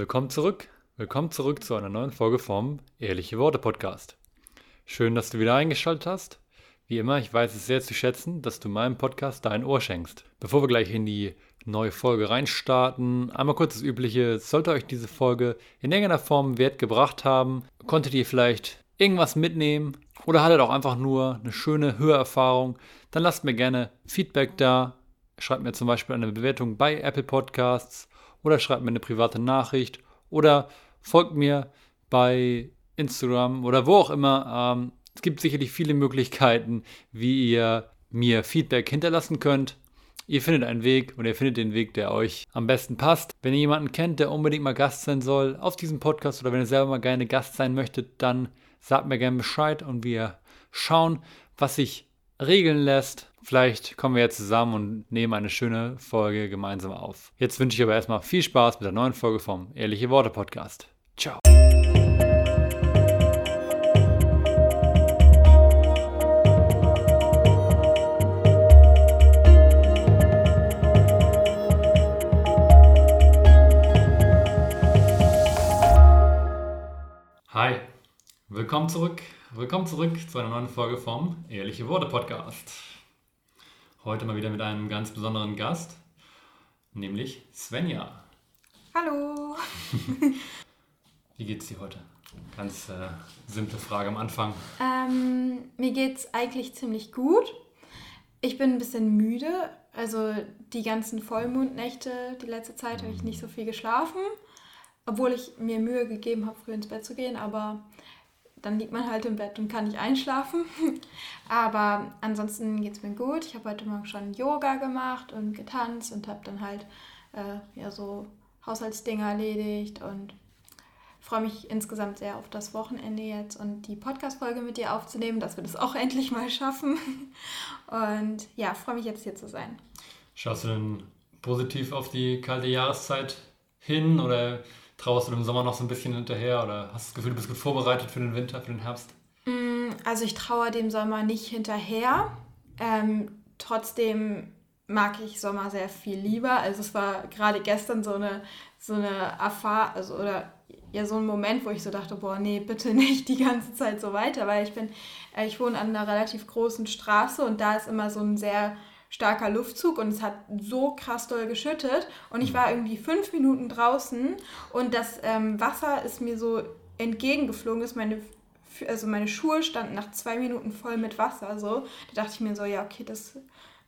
Willkommen zurück. Willkommen zurück zu einer neuen Folge vom Ehrliche Worte Podcast. Schön, dass du wieder eingeschaltet hast. Wie immer, ich weiß es sehr zu schätzen, dass du meinem Podcast dein Ohr schenkst. Bevor wir gleich in die neue Folge reinstarten, einmal kurz das Übliche. Sollte euch diese Folge in irgendeiner Form Wert gebracht haben, konntet ihr vielleicht irgendwas mitnehmen oder hattet auch einfach nur eine schöne Hörerfahrung, dann lasst mir gerne Feedback da. Schreibt mir zum Beispiel eine Bewertung bei Apple Podcasts oder schreibt mir eine private Nachricht oder folgt mir bei Instagram oder wo auch immer. Ähm, es gibt sicherlich viele Möglichkeiten, wie ihr mir Feedback hinterlassen könnt. Ihr findet einen Weg und ihr findet den Weg, der euch am besten passt. Wenn ihr jemanden kennt, der unbedingt mal Gast sein soll auf diesem Podcast oder wenn ihr selber mal gerne Gast sein möchtet, dann sagt mir gerne Bescheid und wir schauen, was sich regeln lässt. Vielleicht kommen wir jetzt zusammen und nehmen eine schöne Folge gemeinsam auf. Jetzt wünsche ich aber erstmal viel Spaß mit der neuen Folge vom Ehrliche Worte Podcast. Ciao. Hi, willkommen zurück. Willkommen zurück zu einer neuen Folge vom Ehrliche Worte Podcast. Heute mal wieder mit einem ganz besonderen Gast, nämlich Svenja. Hallo. Wie geht's dir heute? Ganz äh, simple Frage am Anfang. Ähm, mir geht's eigentlich ziemlich gut. Ich bin ein bisschen müde. Also die ganzen Vollmondnächte, die letzte Zeit, habe ich nicht so viel geschlafen. Obwohl ich mir Mühe gegeben habe, früh ins Bett zu gehen. Aber dann liegt man halt im Bett und kann nicht einschlafen. Aber ansonsten geht es mir gut. Ich habe heute Morgen schon Yoga gemacht und getanzt und habe dann halt äh, ja so Haushaltsdinge erledigt und freue mich insgesamt sehr auf das Wochenende jetzt und die Podcast-Folge mit dir aufzunehmen, dass wir das auch endlich mal schaffen. Und ja, freue mich jetzt hier zu sein. Schaust du denn positiv auf die kalte Jahreszeit hin oder trauerst du im Sommer noch so ein bisschen hinterher oder hast du das Gefühl, du bist gut vorbereitet für den Winter, für den Herbst? Mm, also ich trauere dem Sommer nicht hinterher. Ähm, trotzdem mag ich Sommer sehr viel lieber. Also es war gerade gestern so eine, so eine Erfahrung, also oder ja so ein Moment, wo ich so dachte, boah, nee, bitte nicht die ganze Zeit so weiter, weil ich bin, äh, ich wohne an einer relativ großen Straße und da ist immer so ein sehr starker Luftzug und es hat so krass doll geschüttet und ich war irgendwie fünf Minuten draußen und das ähm, Wasser ist mir so entgegengeflogen, dass meine also meine Schuhe standen nach zwei Minuten voll mit Wasser. So. Da dachte ich mir so, ja, okay, das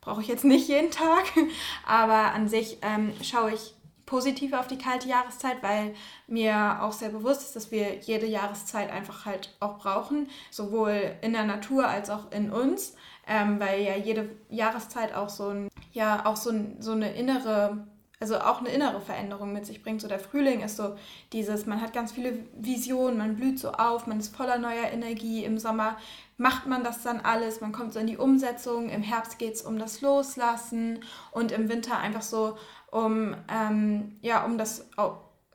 brauche ich jetzt nicht jeden Tag. Aber an sich ähm, schaue ich positiv auf die kalte Jahreszeit, weil mir auch sehr bewusst ist, dass wir jede Jahreszeit einfach halt auch brauchen, sowohl in der Natur als auch in uns ähm, weil ja jede Jahreszeit auch so ein, ja, auch so, so eine innere, also auch eine innere Veränderung mit sich bringt. So der Frühling ist so dieses, man hat ganz viele Visionen, man blüht so auf, man ist voller neuer Energie. Im Sommer macht man das dann alles, man kommt so in die Umsetzung. Im Herbst geht es um das Loslassen und im Winter einfach so um, ähm, ja, um das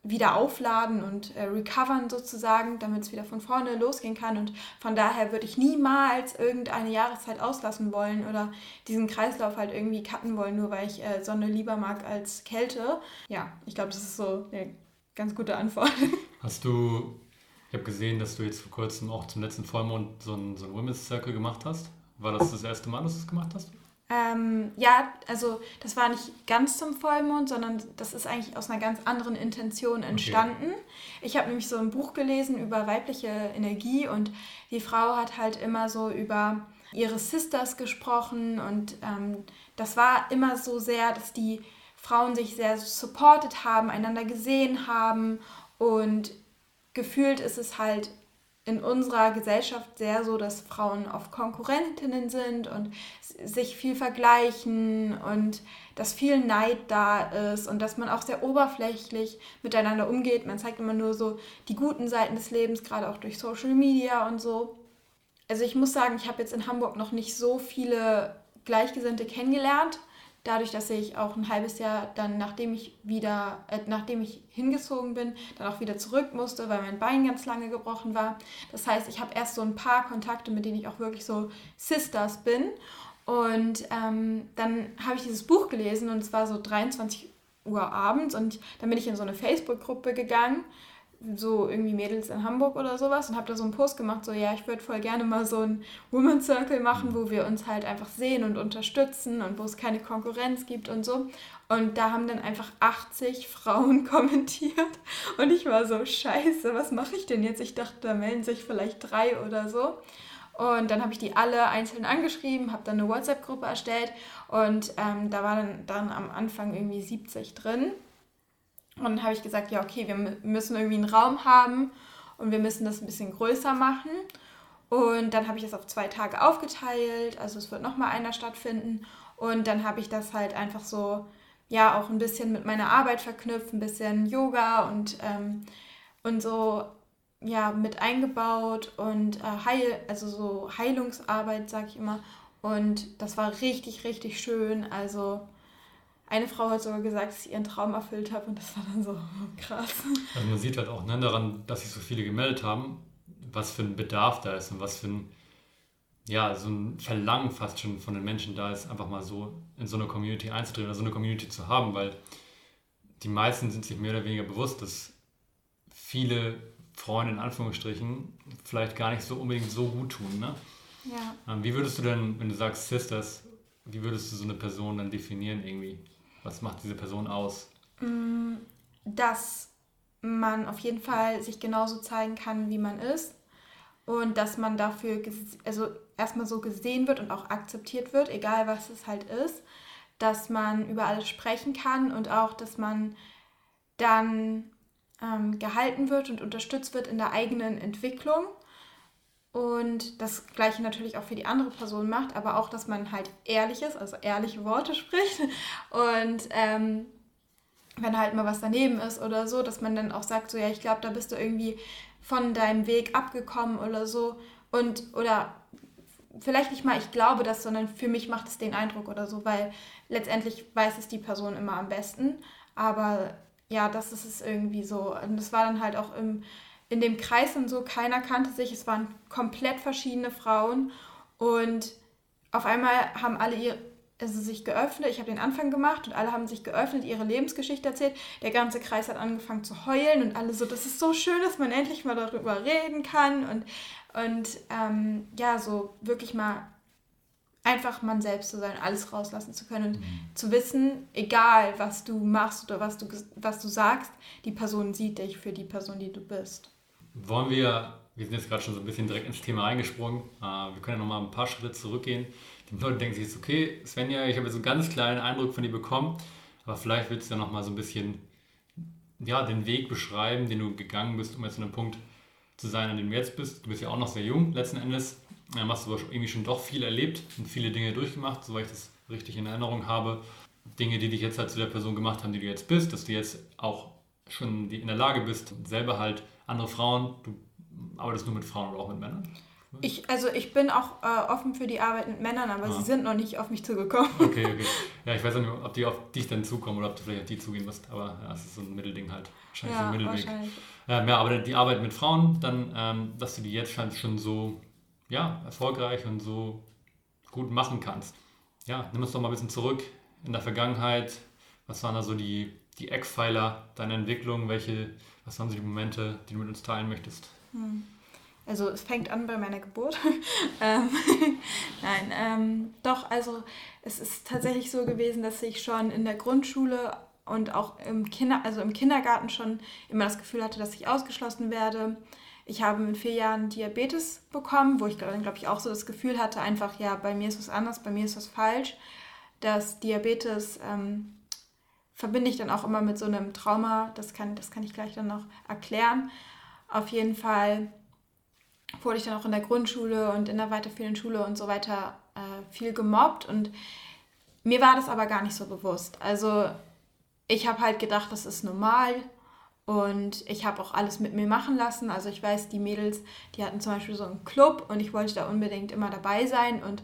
wieder aufladen und äh, recovern sozusagen, damit es wieder von vorne losgehen kann. Und von daher würde ich niemals irgendeine Jahreszeit auslassen wollen oder diesen Kreislauf halt irgendwie cutten wollen, nur weil ich äh, Sonne lieber mag als Kälte. Ja, ich glaube, das ist so eine ganz gute Antwort. Hast du, ich habe gesehen, dass du jetzt vor kurzem auch zum letzten Vollmond so einen, so einen Women's Circle gemacht hast. War das das erste Mal, dass du es gemacht hast? Ähm, ja, also das war nicht ganz zum Vollmond, sondern das ist eigentlich aus einer ganz anderen Intention entstanden. Okay. Ich habe nämlich so ein Buch gelesen über weibliche Energie und die Frau hat halt immer so über ihre Sisters gesprochen und ähm, das war immer so sehr, dass die Frauen sich sehr supported haben, einander gesehen haben und gefühlt ist es halt in unserer Gesellschaft sehr so, dass Frauen oft Konkurrentinnen sind und sich viel vergleichen und dass viel Neid da ist und dass man auch sehr oberflächlich miteinander umgeht. Man zeigt immer nur so die guten Seiten des Lebens, gerade auch durch Social Media und so. Also ich muss sagen, ich habe jetzt in Hamburg noch nicht so viele Gleichgesinnte kennengelernt dadurch, dass ich auch ein halbes Jahr dann, nachdem ich wieder, äh, nachdem ich hingezogen bin, dann auch wieder zurück musste, weil mein Bein ganz lange gebrochen war. Das heißt, ich habe erst so ein paar Kontakte, mit denen ich auch wirklich so Sisters bin. Und ähm, dann habe ich dieses Buch gelesen und es war so 23 Uhr abends und dann bin ich in so eine Facebook-Gruppe gegangen so irgendwie Mädels in Hamburg oder sowas und habe da so einen Post gemacht, so ja, ich würde voll gerne mal so einen Women's Circle machen, wo wir uns halt einfach sehen und unterstützen und wo es keine Konkurrenz gibt und so. Und da haben dann einfach 80 Frauen kommentiert und ich war so, scheiße, was mache ich denn jetzt? Ich dachte, da melden sich vielleicht drei oder so. Und dann habe ich die alle einzeln angeschrieben, habe dann eine WhatsApp-Gruppe erstellt und ähm, da waren dann am Anfang irgendwie 70 drin. Und dann habe ich gesagt, ja, okay, wir müssen irgendwie einen Raum haben und wir müssen das ein bisschen größer machen. Und dann habe ich das auf zwei Tage aufgeteilt, also es wird nochmal einer stattfinden. Und dann habe ich das halt einfach so, ja, auch ein bisschen mit meiner Arbeit verknüpft, ein bisschen Yoga und, ähm, und so, ja, mit eingebaut und äh, Heil, also so Heilungsarbeit, sage ich immer. Und das war richtig, richtig schön. Also eine Frau hat sogar gesagt, dass ich ihren Traum erfüllt habe und das war dann so krass. Also man sieht halt auch ne, daran, dass sich so viele gemeldet haben, was für ein Bedarf da ist und was für ein, ja, so ein Verlangen fast schon von den Menschen da ist, einfach mal so in so eine Community einzutreten oder so eine Community zu haben, weil die meisten sind sich mehr oder weniger bewusst, dass viele Freunde in Anführungsstrichen vielleicht gar nicht so unbedingt so gut tun. Ne? Ja. Ähm, wie würdest du denn, wenn du sagst Sisters, wie würdest du so eine Person dann definieren irgendwie? Was macht diese Person aus? Mm, dass man auf jeden Fall sich genauso zeigen kann, wie man ist. Und dass man dafür also erstmal so gesehen wird und auch akzeptiert wird, egal was es halt ist. Dass man über alles sprechen kann und auch, dass man dann ähm, gehalten wird und unterstützt wird in der eigenen Entwicklung und das gleiche natürlich auch für die andere Person macht, aber auch, dass man halt ehrlich ist, also ehrliche Worte spricht. Und ähm, wenn halt mal was daneben ist oder so, dass man dann auch sagt, so ja, ich glaube, da bist du irgendwie von deinem Weg abgekommen oder so. Und oder vielleicht nicht mal ich glaube das, sondern für mich macht es den Eindruck oder so, weil letztendlich weiß es die Person immer am besten, aber ja, das ist es irgendwie so. Und das war dann halt auch im in dem Kreis und so, keiner kannte sich, es waren komplett verschiedene Frauen. Und auf einmal haben alle ihr, also sich geöffnet, ich habe den Anfang gemacht und alle haben sich geöffnet, ihre Lebensgeschichte erzählt. Der ganze Kreis hat angefangen zu heulen und alle so, das ist so schön, dass man endlich mal darüber reden kann. Und, und ähm, ja, so wirklich mal einfach man selbst zu sein, alles rauslassen zu können und mhm. zu wissen, egal was du machst oder was du, was du sagst, die Person sieht dich für die Person, die du bist wollen wir, wir sind jetzt gerade schon so ein bisschen direkt ins Thema reingesprungen, äh, wir können ja nochmal ein paar Schritte zurückgehen. Die Leute denken sich jetzt, okay, Svenja, ich habe jetzt einen ganz kleinen Eindruck von dir bekommen, aber vielleicht willst du ja nochmal so ein bisschen ja, den Weg beschreiben, den du gegangen bist, um jetzt an einem Punkt zu sein, an dem du jetzt bist. Du bist ja auch noch sehr jung letzten Endes, dann hast du aber irgendwie schon doch viel erlebt und viele Dinge durchgemacht, soweit ich das richtig in Erinnerung habe. Dinge, die dich jetzt halt zu der Person gemacht haben, die du jetzt bist, dass du jetzt auch schon in der Lage bist, selber halt andere Frauen, du arbeitest nur mit Frauen oder auch mit Männern? Ich, also ich bin auch äh, offen für die Arbeit mit Männern, aber ah. sie sind noch nicht auf mich zugekommen. Okay, okay. Ja, ich weiß nicht, ob die auf dich dann zukommen oder ob du vielleicht auf die zugehen musst, aber ja, es ist so ein Mittelding halt. Wahrscheinlich ja, so ein Mittelweg. Wahrscheinlich. Ähm, ja, aber die Arbeit mit Frauen, dann, ähm, dass du die jetzt schon so ja, erfolgreich und so gut machen kannst. Ja, nimm uns doch mal ein bisschen zurück in der Vergangenheit. Was waren da so die, die Eckpfeiler deiner Entwicklung? Welche was waren so die Momente, die du mit uns teilen möchtest? Hm. Also es fängt an bei meiner Geburt. ähm, Nein, ähm, doch, also es ist tatsächlich so gewesen, dass ich schon in der Grundschule und auch im, Kinder, also im Kindergarten schon immer das Gefühl hatte, dass ich ausgeschlossen werde. Ich habe mit vier Jahren Diabetes bekommen, wo ich dann, glaube ich, auch so das Gefühl hatte, einfach, ja, bei mir ist was anders, bei mir ist was falsch. Dass Diabetes ähm, verbinde ich dann auch immer mit so einem Trauma. Das kann, das kann ich gleich dann noch erklären. Auf jeden Fall wurde ich dann auch in der Grundschule und in der weiterführenden Schule und so weiter äh, viel gemobbt und mir war das aber gar nicht so bewusst. Also ich habe halt gedacht, das ist normal und ich habe auch alles mit mir machen lassen. Also ich weiß, die Mädels, die hatten zum Beispiel so einen Club und ich wollte da unbedingt immer dabei sein und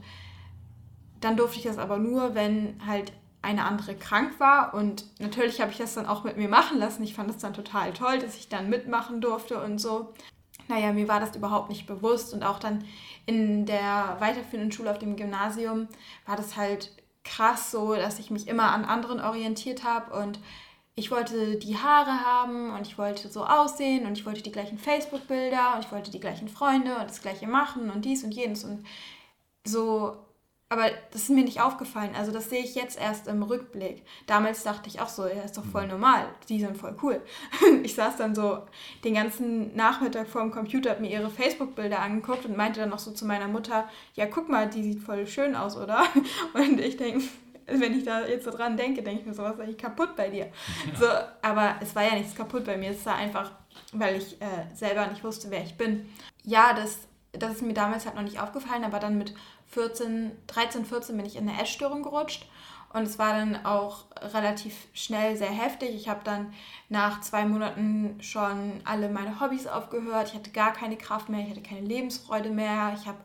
dann durfte ich das aber nur, wenn halt eine andere krank war. Und natürlich habe ich das dann auch mit mir machen lassen. Ich fand es dann total toll, dass ich dann mitmachen durfte und so. Naja, mir war das überhaupt nicht bewusst. Und auch dann in der weiterführenden Schule auf dem Gymnasium war das halt krass so, dass ich mich immer an anderen orientiert habe und ich wollte die Haare haben und ich wollte so aussehen und ich wollte die gleichen Facebook-Bilder und ich wollte die gleichen Freunde und das gleiche machen und dies und jenes und so. Aber das ist mir nicht aufgefallen. Also das sehe ich jetzt erst im Rückblick. Damals dachte ich auch so, ja, ist doch voll normal. Die sind voll cool. Ich saß dann so den ganzen Nachmittag vor dem Computer, habe mir ihre Facebook-Bilder angeguckt und meinte dann noch so zu meiner Mutter, ja, guck mal, die sieht voll schön aus, oder? Und ich denke, wenn ich da jetzt so dran denke, denke ich mir so, was ist eigentlich kaputt bei dir? Ja. So, aber es war ja nichts kaputt bei mir, es war einfach, weil ich äh, selber nicht wusste, wer ich bin. Ja, das, das ist mir damals halt noch nicht aufgefallen, aber dann mit 14, 13, 14 bin ich in eine Essstörung gerutscht. Und es war dann auch relativ schnell sehr heftig. Ich habe dann nach zwei Monaten schon alle meine Hobbys aufgehört. Ich hatte gar keine Kraft mehr, ich hatte keine Lebensfreude mehr, ich hab,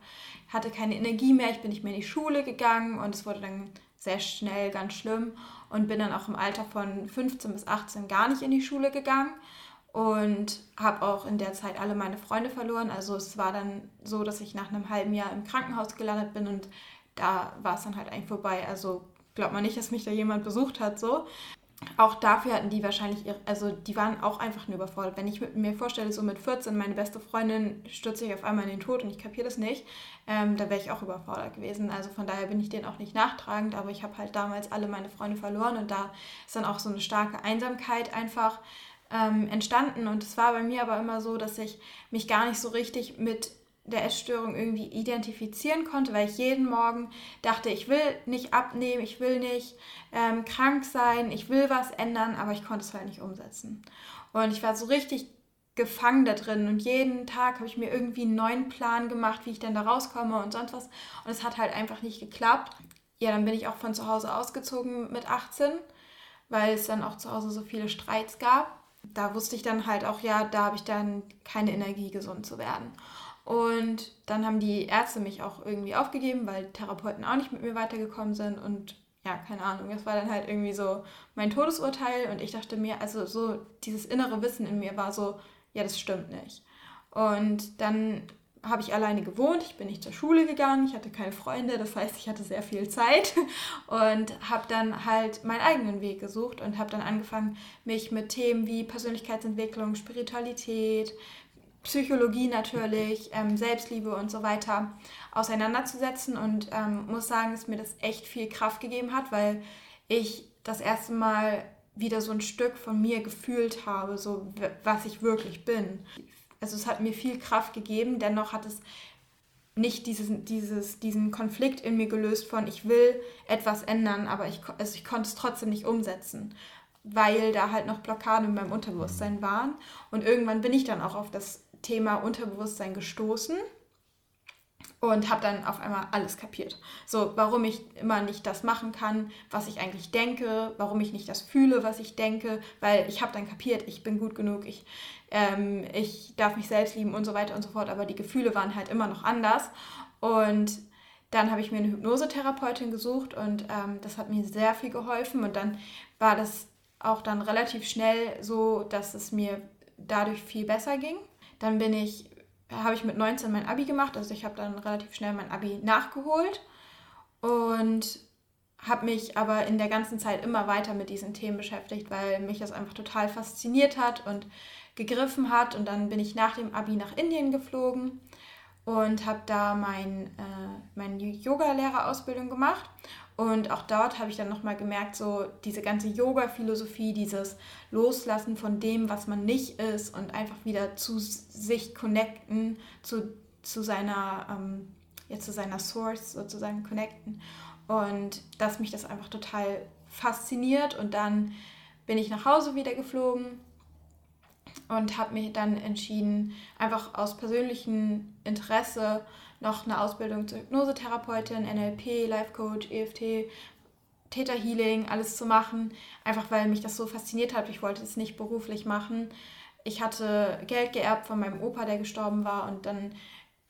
hatte keine Energie mehr, ich bin nicht mehr in die Schule gegangen und es wurde dann sehr schnell ganz schlimm und bin dann auch im Alter von 15 bis 18 gar nicht in die Schule gegangen und habe auch in der Zeit alle meine Freunde verloren. Also es war dann so, dass ich nach einem halben Jahr im Krankenhaus gelandet bin und da war es dann halt eigentlich vorbei. Also glaubt man nicht, dass mich da jemand besucht hat so auch dafür hatten die wahrscheinlich, ihre, also die waren auch einfach nur überfordert. Wenn ich mir vorstelle, so mit 14, meine beste Freundin stürzt sich auf einmal in den Tod und ich kapiere das nicht, ähm, da wäre ich auch überfordert gewesen. Also von daher bin ich denen auch nicht nachtragend, aber ich habe halt damals alle meine Freunde verloren und da ist dann auch so eine starke Einsamkeit einfach ähm, entstanden. Und es war bei mir aber immer so, dass ich mich gar nicht so richtig mit der Essstörung irgendwie identifizieren konnte, weil ich jeden Morgen dachte, ich will nicht abnehmen, ich will nicht ähm, krank sein, ich will was ändern, aber ich konnte es halt nicht umsetzen. Und ich war so richtig gefangen da drin und jeden Tag habe ich mir irgendwie einen neuen Plan gemacht, wie ich denn da rauskomme und sonst was. Und es hat halt einfach nicht geklappt. Ja, dann bin ich auch von zu Hause ausgezogen mit 18, weil es dann auch zu Hause so viele Streits gab. Da wusste ich dann halt auch, ja, da habe ich dann keine Energie, gesund zu werden. Und dann haben die Ärzte mich auch irgendwie aufgegeben, weil Therapeuten auch nicht mit mir weitergekommen sind. Und ja, keine Ahnung, das war dann halt irgendwie so mein Todesurteil. Und ich dachte mir, also so dieses innere Wissen in mir war so, ja, das stimmt nicht. Und dann habe ich alleine gewohnt, ich bin nicht zur Schule gegangen, ich hatte keine Freunde, das heißt, ich hatte sehr viel Zeit und habe dann halt meinen eigenen Weg gesucht und habe dann angefangen, mich mit Themen wie Persönlichkeitsentwicklung, Spiritualität, Psychologie natürlich, ähm, Selbstliebe und so weiter auseinanderzusetzen und ähm, muss sagen, dass mir das echt viel Kraft gegeben hat, weil ich das erste Mal wieder so ein Stück von mir gefühlt habe, so was ich wirklich bin. Also es hat mir viel Kraft gegeben, dennoch hat es nicht dieses, dieses, diesen Konflikt in mir gelöst von ich will etwas ändern, aber ich, also ich konnte es trotzdem nicht umsetzen, weil da halt noch Blockaden in meinem Unterbewusstsein waren. Und irgendwann bin ich dann auch auf das Thema Unterbewusstsein gestoßen und habe dann auf einmal alles kapiert. So, warum ich immer nicht das machen kann, was ich eigentlich denke, warum ich nicht das fühle, was ich denke, weil ich habe dann kapiert, ich bin gut genug, ich, ähm, ich darf mich selbst lieben und so weiter und so fort, aber die Gefühle waren halt immer noch anders und dann habe ich mir eine Hypnosetherapeutin gesucht und ähm, das hat mir sehr viel geholfen und dann war das auch dann relativ schnell so, dass es mir dadurch viel besser ging. Dann bin ich, habe ich mit 19 mein Abi gemacht, also ich habe dann relativ schnell mein Abi nachgeholt und habe mich aber in der ganzen Zeit immer weiter mit diesen Themen beschäftigt, weil mich das einfach total fasziniert hat und gegriffen hat. Und dann bin ich nach dem Abi nach Indien geflogen und habe da mein, äh, meine Yoga-Lehrerausbildung gemacht und auch dort habe ich dann nochmal gemerkt, so diese ganze Yoga-Philosophie, dieses Loslassen von dem, was man nicht ist und einfach wieder zu sich connecten, zu, zu seiner, ähm, ja, zu seiner Source sozusagen connecten. Und dass mich das einfach total fasziniert. Und dann bin ich nach Hause wieder geflogen und habe mich dann entschieden, einfach aus persönlichem Interesse noch eine Ausbildung zur Hypnosetherapeutin, NLP, Life Coach, EFT, Theta Healing, alles zu machen, einfach weil mich das so fasziniert hat. Ich wollte es nicht beruflich machen. Ich hatte Geld geerbt von meinem Opa, der gestorben war und dann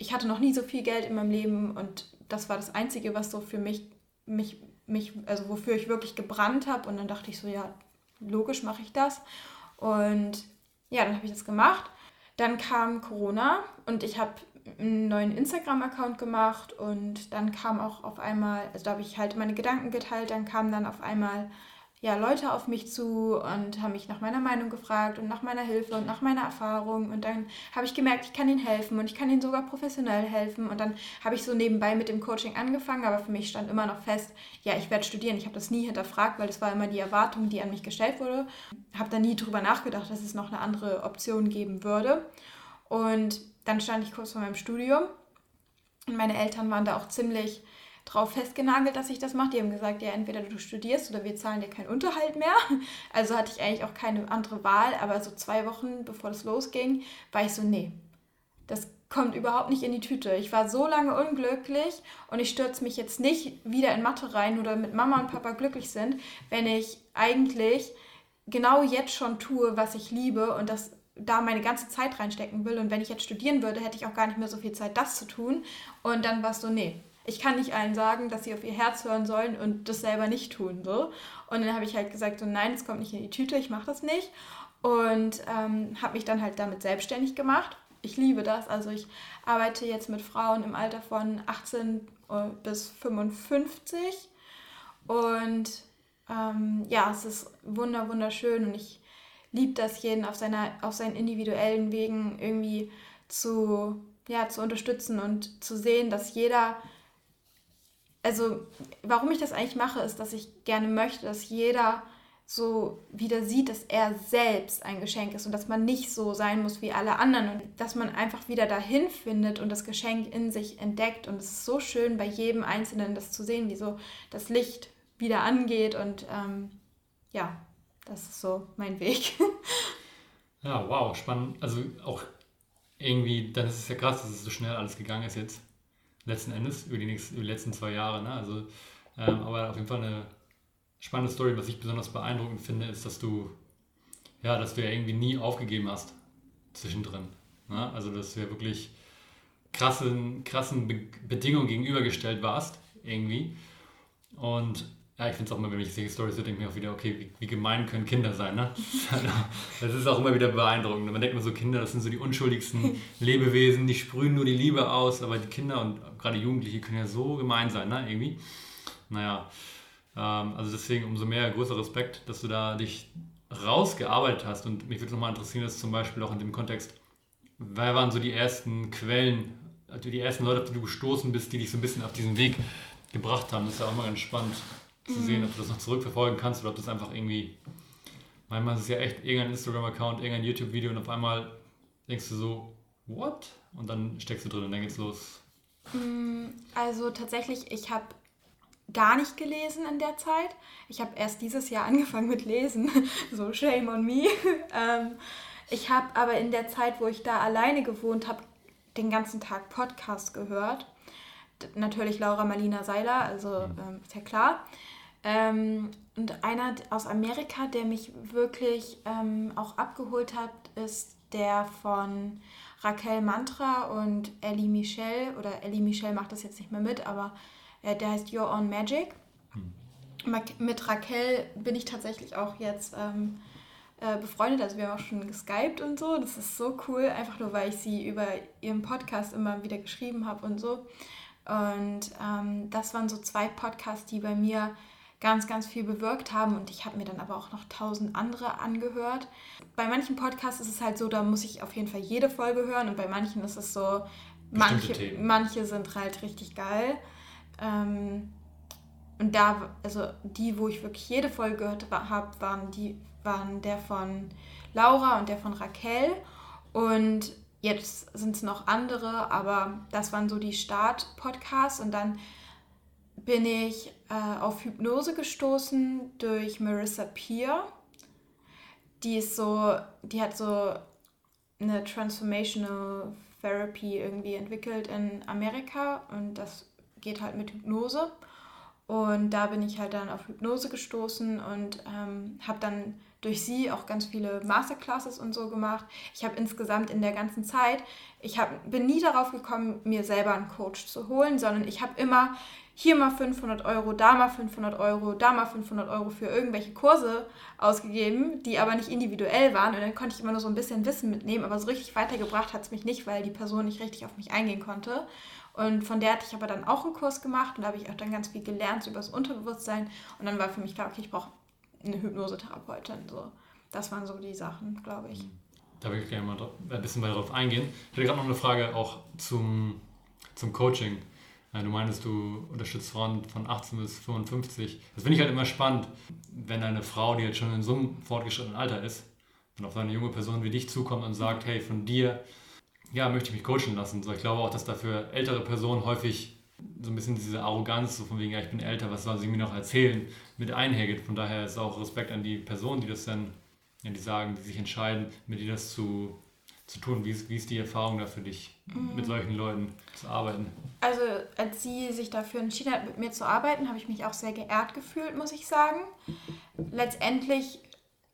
ich hatte noch nie so viel Geld in meinem Leben und das war das einzige, was so für mich mich mich also wofür ich wirklich gebrannt habe und dann dachte ich so ja, logisch mache ich das und ja, dann habe ich das gemacht. Dann kam Corona und ich habe einen neuen Instagram-Account gemacht und dann kam auch auf einmal, also da habe ich halt meine Gedanken geteilt, dann kam dann auf einmal ja, Leute auf mich zu und haben mich nach meiner Meinung gefragt und nach meiner Hilfe und nach meiner Erfahrung. Und dann habe ich gemerkt, ich kann ihnen helfen und ich kann ihnen sogar professionell helfen. Und dann habe ich so nebenbei mit dem Coaching angefangen, aber für mich stand immer noch fest, ja, ich werde studieren. Ich habe das nie hinterfragt, weil das war immer die Erwartung, die an mich gestellt wurde. Habe da nie drüber nachgedacht, dass es noch eine andere Option geben würde. Und dann stand ich kurz vor meinem Studium und meine Eltern waren da auch ziemlich drauf festgenagelt, dass ich das mache. Die haben gesagt, ja, entweder du studierst oder wir zahlen dir keinen Unterhalt mehr. Also hatte ich eigentlich auch keine andere Wahl. Aber so zwei Wochen bevor das losging, war ich so, nee, das kommt überhaupt nicht in die Tüte. Ich war so lange unglücklich und ich stürze mich jetzt nicht wieder in Mathe rein oder mit Mama und Papa glücklich sind, wenn ich eigentlich genau jetzt schon tue, was ich liebe und das da meine ganze Zeit reinstecken will. Und wenn ich jetzt studieren würde, hätte ich auch gar nicht mehr so viel Zeit, das zu tun. Und dann war es so, nee, ich kann nicht allen sagen, dass sie auf ihr Herz hören sollen und das selber nicht tun. So. Und dann habe ich halt gesagt, so nein, es kommt nicht in die Tüte, ich mache das nicht. Und ähm, habe mich dann halt damit selbstständig gemacht. Ich liebe das. Also ich arbeite jetzt mit Frauen im Alter von 18 äh, bis 55. Und ähm, ja, es ist wunder, wunderschön und ich liebe das, jeden auf, seiner, auf seinen individuellen Wegen irgendwie zu, ja, zu unterstützen und zu sehen, dass jeder also warum ich das eigentlich mache, ist, dass ich gerne möchte, dass jeder so wieder sieht, dass er selbst ein Geschenk ist und dass man nicht so sein muss wie alle anderen und dass man einfach wieder dahin findet und das Geschenk in sich entdeckt. Und es ist so schön bei jedem Einzelnen das zu sehen, wie so das Licht wieder angeht und ähm, ja, das ist so mein Weg. ja, wow, spannend. Also auch irgendwie, dann ist es ja krass, dass es so schnell alles gegangen ist jetzt letzten Endes, über die, nächsten, über die letzten zwei Jahre. Ne? Also, ähm, aber auf jeden Fall eine spannende Story. Was ich besonders beeindruckend finde, ist, dass du, ja, dass du ja irgendwie nie aufgegeben hast zwischendrin. Ne? Also, dass du ja wirklich krassen, krassen Be Bedingungen gegenübergestellt warst, irgendwie. Und ja, ich finde es auch immer, wenn ich solche Storys so denke, mir auch wieder, okay, wie, wie, gemein können Kinder sein, ne? Das ist auch immer wieder beeindruckend. Man denkt immer so, Kinder, das sind so die unschuldigsten Lebewesen, die sprühen nur die Liebe aus, aber die Kinder und gerade Jugendliche können ja so gemein sein, ne? Irgendwie. Naja, ähm, also deswegen umso mehr großer Respekt, dass du da dich rausgearbeitet hast. Und mich würde nochmal interessieren, dass zum Beispiel auch in dem Kontext, wer waren so die ersten Quellen, also die ersten Leute, auf die du gestoßen bist, die dich so ein bisschen auf diesen Weg gebracht haben? Das ist ja auch mal ganz spannend zu sehen, ob du das noch zurückverfolgen kannst oder ob das einfach irgendwie. Manchmal ist es ja echt irgendein Instagram-Account, irgendein YouTube-Video und auf einmal denkst du so, what? Und dann steckst du drin und dann geht's los. Mm, also tatsächlich, ich habe gar nicht gelesen in der Zeit. Ich habe erst dieses Jahr angefangen mit Lesen. so shame on me. ähm, ich habe aber in der Zeit, wo ich da alleine gewohnt habe, den ganzen Tag Podcast gehört. Natürlich Laura Marlina Seiler, also mhm. ähm, ist ja klar. Ähm, und einer aus Amerika, der mich wirklich ähm, auch abgeholt hat, ist der von Raquel Mantra und Ellie Michelle. Oder Ellie Michelle macht das jetzt nicht mehr mit, aber äh, der heißt Your Own Magic. Hm. Mit Raquel bin ich tatsächlich auch jetzt ähm, äh, befreundet. Also wir haben auch schon geskypt und so. Das ist so cool, einfach nur weil ich sie über ihren Podcast immer wieder geschrieben habe und so. Und ähm, das waren so zwei Podcasts, die bei mir ganz, ganz viel bewirkt haben. Und ich habe mir dann aber auch noch tausend andere angehört. Bei manchen Podcasts ist es halt so, da muss ich auf jeden Fall jede Folge hören. Und bei manchen ist es so, manche, manche sind halt richtig geil. Ähm, und da, also die, wo ich wirklich jede Folge gehört habe, waren die, waren der von Laura und der von Raquel. Und jetzt sind es noch andere, aber das waren so die Start-Podcasts. Und dann bin ich äh, auf Hypnose gestoßen durch Marissa Peer. Die ist so, die hat so eine Transformational Therapy irgendwie entwickelt in Amerika und das geht halt mit Hypnose. Und da bin ich halt dann auf Hypnose gestoßen und ähm, habe dann durch sie auch ganz viele Masterclasses und so gemacht. Ich habe insgesamt in der ganzen Zeit, ich hab, bin nie darauf gekommen, mir selber einen Coach zu holen, sondern ich habe immer hier mal 500 Euro, da mal 500 Euro, da mal 500 Euro für irgendwelche Kurse ausgegeben, die aber nicht individuell waren. Und dann konnte ich immer nur so ein bisschen Wissen mitnehmen, aber so richtig weitergebracht hat es mich nicht, weil die Person nicht richtig auf mich eingehen konnte. Und von der hatte ich aber dann auch einen Kurs gemacht und da habe ich auch dann ganz viel gelernt über das Unterbewusstsein. Und dann war für mich klar, okay, ich brauche eine Hypnosetherapeutin. So. Das waren so die Sachen, glaube ich. Da will ich gerne mal ein bisschen weiter darauf eingehen. Ich hätte gerade noch eine Frage auch zum, zum Coaching. Du meinst, du unterstützt Frauen von 18 bis 55. Das finde ich halt immer spannend, wenn eine Frau, die jetzt schon in so einem fortgeschrittenen Alter ist, dann auf eine junge Person wie dich zukommt und sagt, hey, von dir, ja, möchte ich mich coachen lassen. So, ich glaube auch, dass da für ältere Personen häufig so ein bisschen diese Arroganz, so von wegen, ja, ich bin älter, was soll sie mir noch erzählen, mit einhergeht. Von daher ist auch Respekt an die Personen, die das dann, ja, die sagen, die sich entscheiden, mit dir das zu zu tun? Wie ist, wie ist die Erfahrung da für dich, mhm. mit solchen Leuten zu arbeiten? Also als sie sich dafür entschieden hat, mit mir zu arbeiten, habe ich mich auch sehr geehrt gefühlt, muss ich sagen. Letztendlich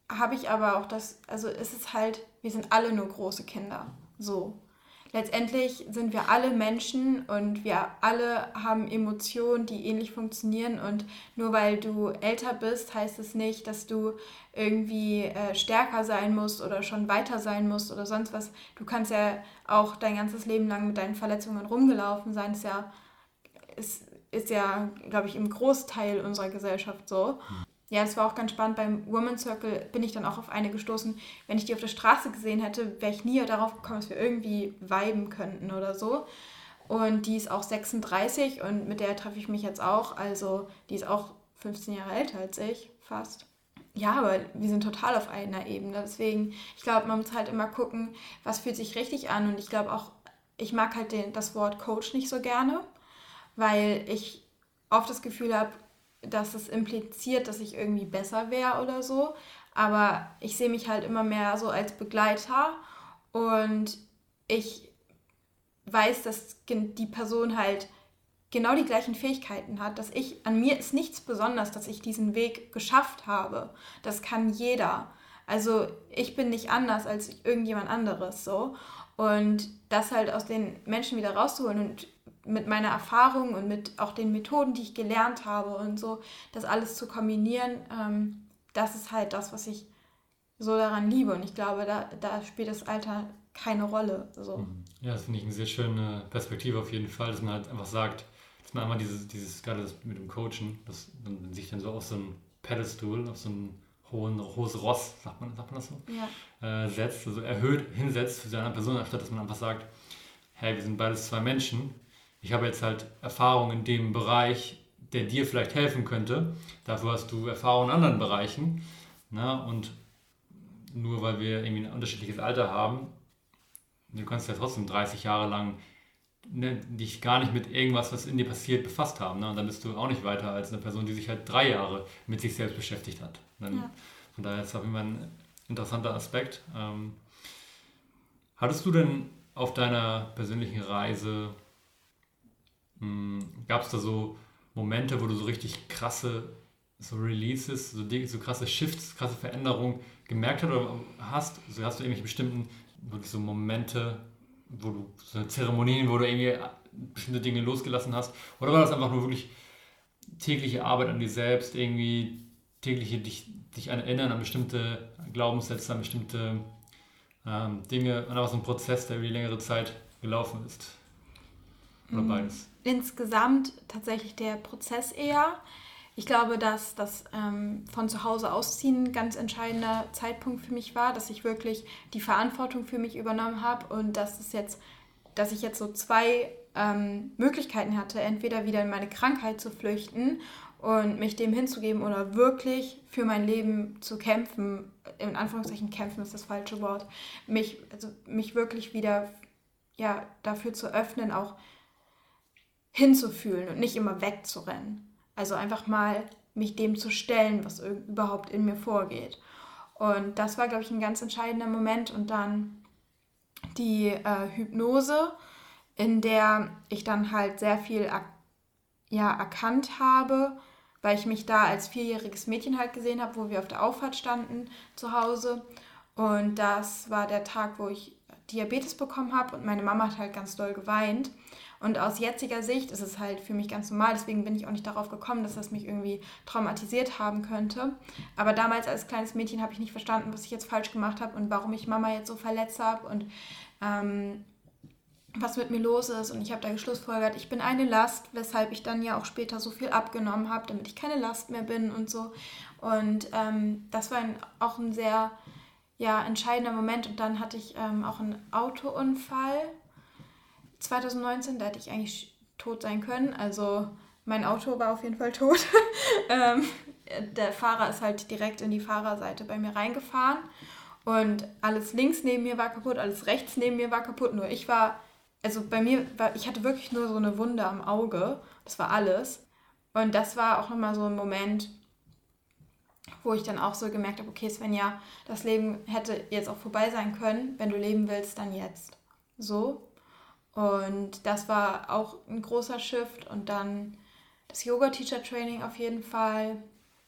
habe ich aber auch das, also es ist halt, wir sind alle nur große Kinder. So letztendlich sind wir alle Menschen und wir alle haben Emotionen, die ähnlich funktionieren. Und nur weil du älter bist, heißt es nicht, dass du irgendwie äh, stärker sein musst oder schon weiter sein musst oder sonst was. Du kannst ja auch dein ganzes Leben lang mit deinen Verletzungen rumgelaufen sein. Ist ja, ist, ist ja glaube ich, im Großteil unserer Gesellschaft so. Ja, das war auch ganz spannend. Beim Woman Circle bin ich dann auch auf eine gestoßen. Wenn ich die auf der Straße gesehen hätte, wäre ich nie darauf gekommen, dass wir irgendwie viben könnten oder so. Und die ist auch 36 und mit der treffe ich mich jetzt auch. Also die ist auch 15 Jahre älter als ich, fast. Ja, aber wir sind total auf einer Ebene. Deswegen, ich glaube, man muss halt immer gucken, was fühlt sich richtig an. Und ich glaube auch, ich mag halt den, das Wort Coach nicht so gerne, weil ich oft das Gefühl habe, dass es impliziert, dass ich irgendwie besser wäre oder so. Aber ich sehe mich halt immer mehr so als Begleiter und ich weiß, dass die Person halt genau die gleichen Fähigkeiten hat, dass ich, an mir ist nichts besonders, dass ich diesen Weg geschafft habe. Das kann jeder. Also ich bin nicht anders als irgendjemand anderes so. Und das halt aus den Menschen wieder rauszuholen und mit meiner Erfahrung und mit auch den Methoden, die ich gelernt habe und so, das alles zu kombinieren, ähm, das ist halt das, was ich so daran liebe. Und ich glaube, da, da spielt das Alter keine Rolle. So. Mhm. Ja, das finde ich eine sehr schöne Perspektive auf jeden Fall, dass man halt einfach sagt, dass man einmal dieses, dieses gerade das mit dem Coachen, dass man sich dann so auf so einen Pedestal, auf so einen hohen, hohes Ross, sagt man, sagt man das so, ja. äh, setzt, also erhöht hinsetzt für seine Person, anstatt dass man einfach sagt, hey, wir sind beides zwei Menschen ich habe jetzt halt Erfahrung in dem Bereich, der dir vielleicht helfen könnte. Dafür hast du Erfahrung in anderen Bereichen. Ne? und nur weil wir irgendwie ein unterschiedliches Alter haben, du kannst ja trotzdem 30 Jahre lang ne, dich gar nicht mit irgendwas, was in dir passiert, befasst haben. Ne? Und dann bist du auch nicht weiter als eine Person, die sich halt drei Jahre mit sich selbst beschäftigt hat. Dann, ja. Von daher ist das Fall ein interessanter Aspekt. Ähm, hattest du denn auf deiner persönlichen Reise Gab es da so Momente, wo du so richtig krasse so Releases, so, so krasse Shifts, krasse Veränderungen gemerkt hast oder hast? Also hast du irgendwelche bestimmten wirklich so Momente, wo du so Zeremonien, wo du irgendwie bestimmte Dinge losgelassen hast? Oder war das einfach nur wirklich tägliche Arbeit an dir selbst, irgendwie tägliche dich, dich an erinnern an bestimmte Glaubenssätze, an bestimmte ähm, Dinge und einfach so ein Prozess, der über die längere Zeit gelaufen ist? Oder mhm. beides? Insgesamt tatsächlich der Prozess eher. Ich glaube, dass das ähm, von zu Hause ausziehen ein ganz entscheidender Zeitpunkt für mich war, dass ich wirklich die Verantwortung für mich übernommen habe und dass es jetzt, dass ich jetzt so zwei ähm, Möglichkeiten hatte, entweder wieder in meine Krankheit zu flüchten und mich dem hinzugeben oder wirklich für mein Leben zu kämpfen. In Anführungszeichen kämpfen ist das falsche Wort. Mich, also mich wirklich wieder ja, dafür zu öffnen, auch hinzufühlen und nicht immer wegzurennen. Also einfach mal mich dem zu stellen, was überhaupt in mir vorgeht. Und das war, glaube ich, ein ganz entscheidender Moment. Und dann die äh, Hypnose, in der ich dann halt sehr viel ja, erkannt habe, weil ich mich da als vierjähriges Mädchen halt gesehen habe, wo wir auf der Auffahrt standen zu Hause. Und das war der Tag, wo ich Diabetes bekommen habe und meine Mama hat halt ganz doll geweint. Und aus jetziger Sicht ist es halt für mich ganz normal, deswegen bin ich auch nicht darauf gekommen, dass das mich irgendwie traumatisiert haben könnte. Aber damals als kleines Mädchen habe ich nicht verstanden, was ich jetzt falsch gemacht habe und warum ich Mama jetzt so verletzt habe und ähm, was mit mir los ist. Und ich habe da geschlussfolgert, ich bin eine Last, weshalb ich dann ja auch später so viel abgenommen habe, damit ich keine Last mehr bin und so. Und ähm, das war ein, auch ein sehr ja, entscheidender Moment. Und dann hatte ich ähm, auch einen Autounfall 2019. Da hätte ich eigentlich tot sein können. Also mein Auto war auf jeden Fall tot. ähm, der Fahrer ist halt direkt in die Fahrerseite bei mir reingefahren. Und alles links neben mir war kaputt, alles rechts neben mir war kaputt. Nur ich war, also bei mir war, ich hatte wirklich nur so eine Wunde am Auge. Das war alles. Und das war auch nochmal so ein Moment, wo ich dann auch so gemerkt habe, okay, Svenja, das Leben hätte jetzt auch vorbei sein können. Wenn du leben willst, dann jetzt. So. Und das war auch ein großer Shift. Und dann das Yoga-Teacher-Training auf jeden Fall.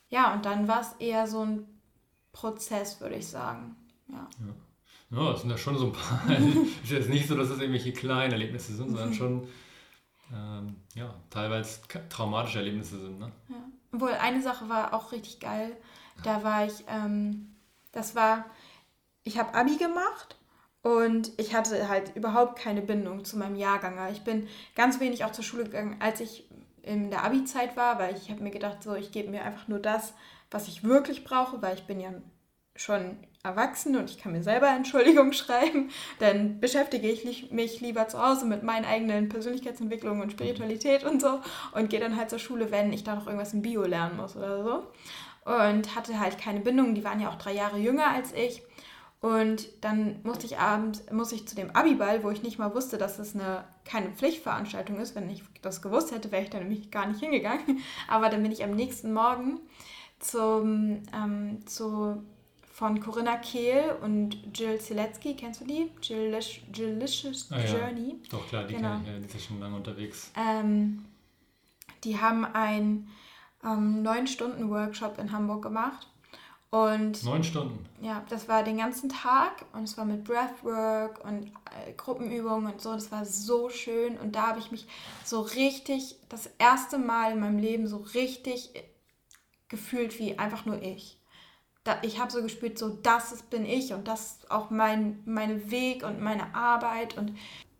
Ja, und dann war es eher so ein Prozess, würde ich sagen. Ja. ja. Ja, das sind ja schon so ein paar. ist jetzt nicht so, dass es irgendwelche kleinen Erlebnisse sind, sondern schon ähm, ja, teilweise traumatische Erlebnisse sind. Ne? Ja. Obwohl, eine Sache war auch richtig geil. Da war ich, ähm, das war, ich habe Abi gemacht und ich hatte halt überhaupt keine Bindung zu meinem Jahrgang. Ich bin ganz wenig auch zur Schule gegangen, als ich in der Abi-Zeit war, weil ich habe mir gedacht, so, ich gebe mir einfach nur das, was ich wirklich brauche, weil ich bin ja schon erwachsen und ich kann mir selber Entschuldigung schreiben, dann beschäftige ich mich lieber zu Hause mit meinen eigenen Persönlichkeitsentwicklungen und Spiritualität und so und gehe dann halt zur Schule, wenn ich da noch irgendwas im Bio lernen muss oder so. Und hatte halt keine Bindung, die waren ja auch drei Jahre jünger als ich. Und dann musste ich abends, musste ich zu dem Abiball, wo ich nicht mal wusste, dass es eine, keine Pflichtveranstaltung ist. Wenn ich das gewusst hätte, wäre ich da nämlich gar nicht hingegangen. Aber dann bin ich am nächsten Morgen zum, ähm, zu von Corinna Kehl und Jill Zielecki, kennst du die? Jill Jillicious ah, Journey. Ja. Doch, klar, die, genau. ich, ja, die ist schon lange unterwegs. Ähm, die haben einen ähm, 9-Stunden-Workshop in Hamburg gemacht. Und neun Stunden. Ja, das war den ganzen Tag und es war mit Breathwork und äh, Gruppenübungen und so. Das war so schön und da habe ich mich so richtig, das erste Mal in meinem Leben so richtig gefühlt wie einfach nur ich da, ich habe so gespürt, so das ist, bin ich und das ist auch mein, mein Weg und meine Arbeit und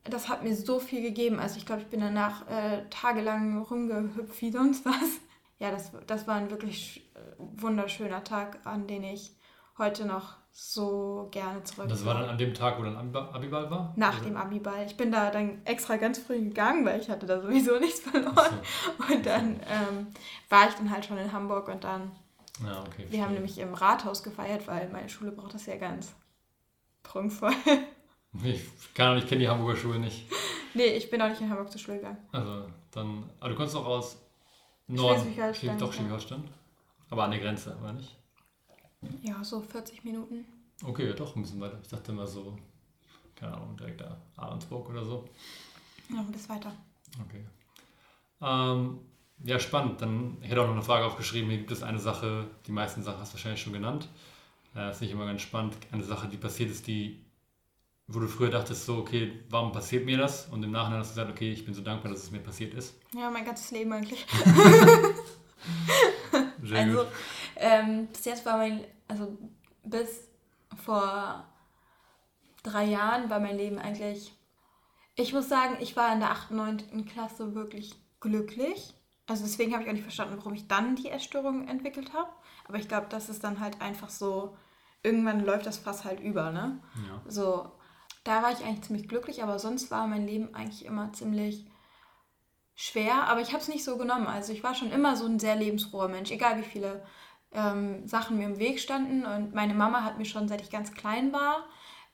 das hat mir so viel gegeben. Also ich glaube, ich bin danach äh, tagelang rumgehüpft wie sonst was. Ja, das, das war ein wirklich äh, wunderschöner Tag, an den ich heute noch so gerne zurück. Das war dann an dem Tag, wo dann Abiball war? Nach dem Abiball. Ich bin da dann extra ganz früh gegangen, weil ich hatte da sowieso nichts verloren. So. Und dann ähm, war ich dann halt schon in Hamburg und dann ja, okay. Wir haben nämlich im Rathaus gefeiert, weil meine Schule braucht das ja ganz prunkvoll. Ich kann auch nicht, kenne die Hamburger Schule nicht. Nee, ich bin auch nicht in Hamburg zur Schule gegangen. Also, dann, aber du kommst auch aus Norden, Schleswig-Holstein. Doch, Schleswig-Holstein. Aber an der Grenze, aber nicht? Ja, so 40 Minuten. Okay, ja, doch ein bisschen weiter. Ich dachte immer so, keine Ahnung, direkt da Ahrensburg oder so. Noch ein bisschen weiter. Okay. Ähm, ja, spannend. Dann ich hätte auch noch eine Frage aufgeschrieben. Hier gibt es eine Sache, die meisten Sachen hast du wahrscheinlich schon genannt. Äh, das finde ich immer ganz spannend. Eine Sache, die passiert ist, die, wo du früher dachtest, so, okay, warum passiert mir das? Und im Nachhinein hast du gesagt, okay, ich bin so dankbar, dass es mir passiert ist. Ja, mein ganzes Leben eigentlich. Sehr also, gut. Ähm, bis jetzt war mein, also bis vor drei Jahren war mein Leben eigentlich, ich muss sagen, ich war in der 8., 9. Klasse wirklich glücklich. Also deswegen habe ich auch nicht verstanden, warum ich dann die Essstörung entwickelt habe. Aber ich glaube, das ist dann halt einfach so, irgendwann läuft das Fass halt über, ne? Ja. So, da war ich eigentlich ziemlich glücklich, aber sonst war mein Leben eigentlich immer ziemlich schwer. Aber ich habe es nicht so genommen. Also ich war schon immer so ein sehr lebensfroher Mensch, egal wie viele ähm, Sachen mir im Weg standen. Und meine Mama hat mir schon, seit ich ganz klein war,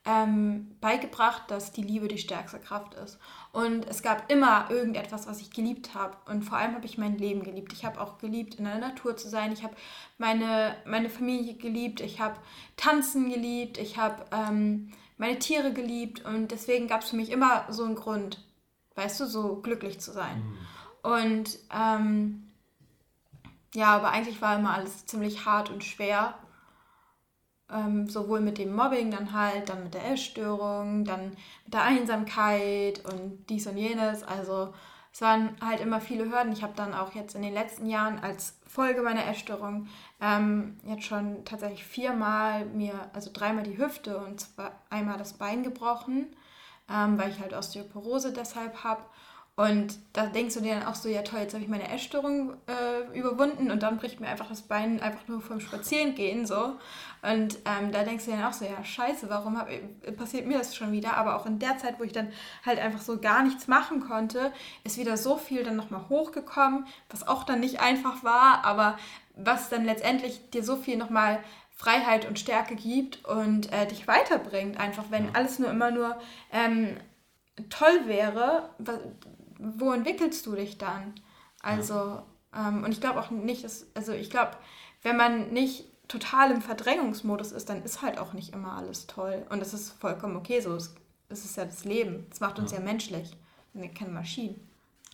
ähm, beigebracht, dass die Liebe die stärkste Kraft ist. Und es gab immer irgendetwas, was ich geliebt habe. Und vor allem habe ich mein Leben geliebt. Ich habe auch geliebt, in der Natur zu sein. Ich habe meine, meine Familie geliebt. Ich habe Tanzen geliebt. Ich habe ähm, meine Tiere geliebt. Und deswegen gab es für mich immer so einen Grund, weißt du, so glücklich zu sein. Mhm. Und ähm, ja, aber eigentlich war immer alles ziemlich hart und schwer. Ähm, sowohl mit dem Mobbing dann halt, dann mit der Essstörung, dann mit der Einsamkeit und dies und jenes. Also es waren halt immer viele Hürden. Ich habe dann auch jetzt in den letzten Jahren als Folge meiner Essstörung ähm, jetzt schon tatsächlich viermal mir, also dreimal die Hüfte und zwei, einmal das Bein gebrochen, ähm, weil ich halt Osteoporose deshalb habe. Und da denkst du dir dann auch so, ja toll, jetzt habe ich meine Essstörung äh, überwunden und dann bricht mir einfach das Bein einfach nur vom Spazierengehen so. Und ähm, da denkst du dir dann auch so, ja scheiße, warum hab, passiert mir das schon wieder? Aber auch in der Zeit, wo ich dann halt einfach so gar nichts machen konnte, ist wieder so viel dann nochmal hochgekommen, was auch dann nicht einfach war, aber was dann letztendlich dir so viel nochmal Freiheit und Stärke gibt und äh, dich weiterbringt. Einfach, wenn alles nur immer nur ähm, toll wäre, wo entwickelst du dich dann? Also, ähm, und ich glaube auch nicht, dass, also ich glaube, wenn man nicht total im Verdrängungsmodus ist, dann ist halt auch nicht immer alles toll. Und das ist vollkommen okay so. Es, es ist ja das Leben. Es macht uns ja, ja menschlich. Wir sind keine Maschinen.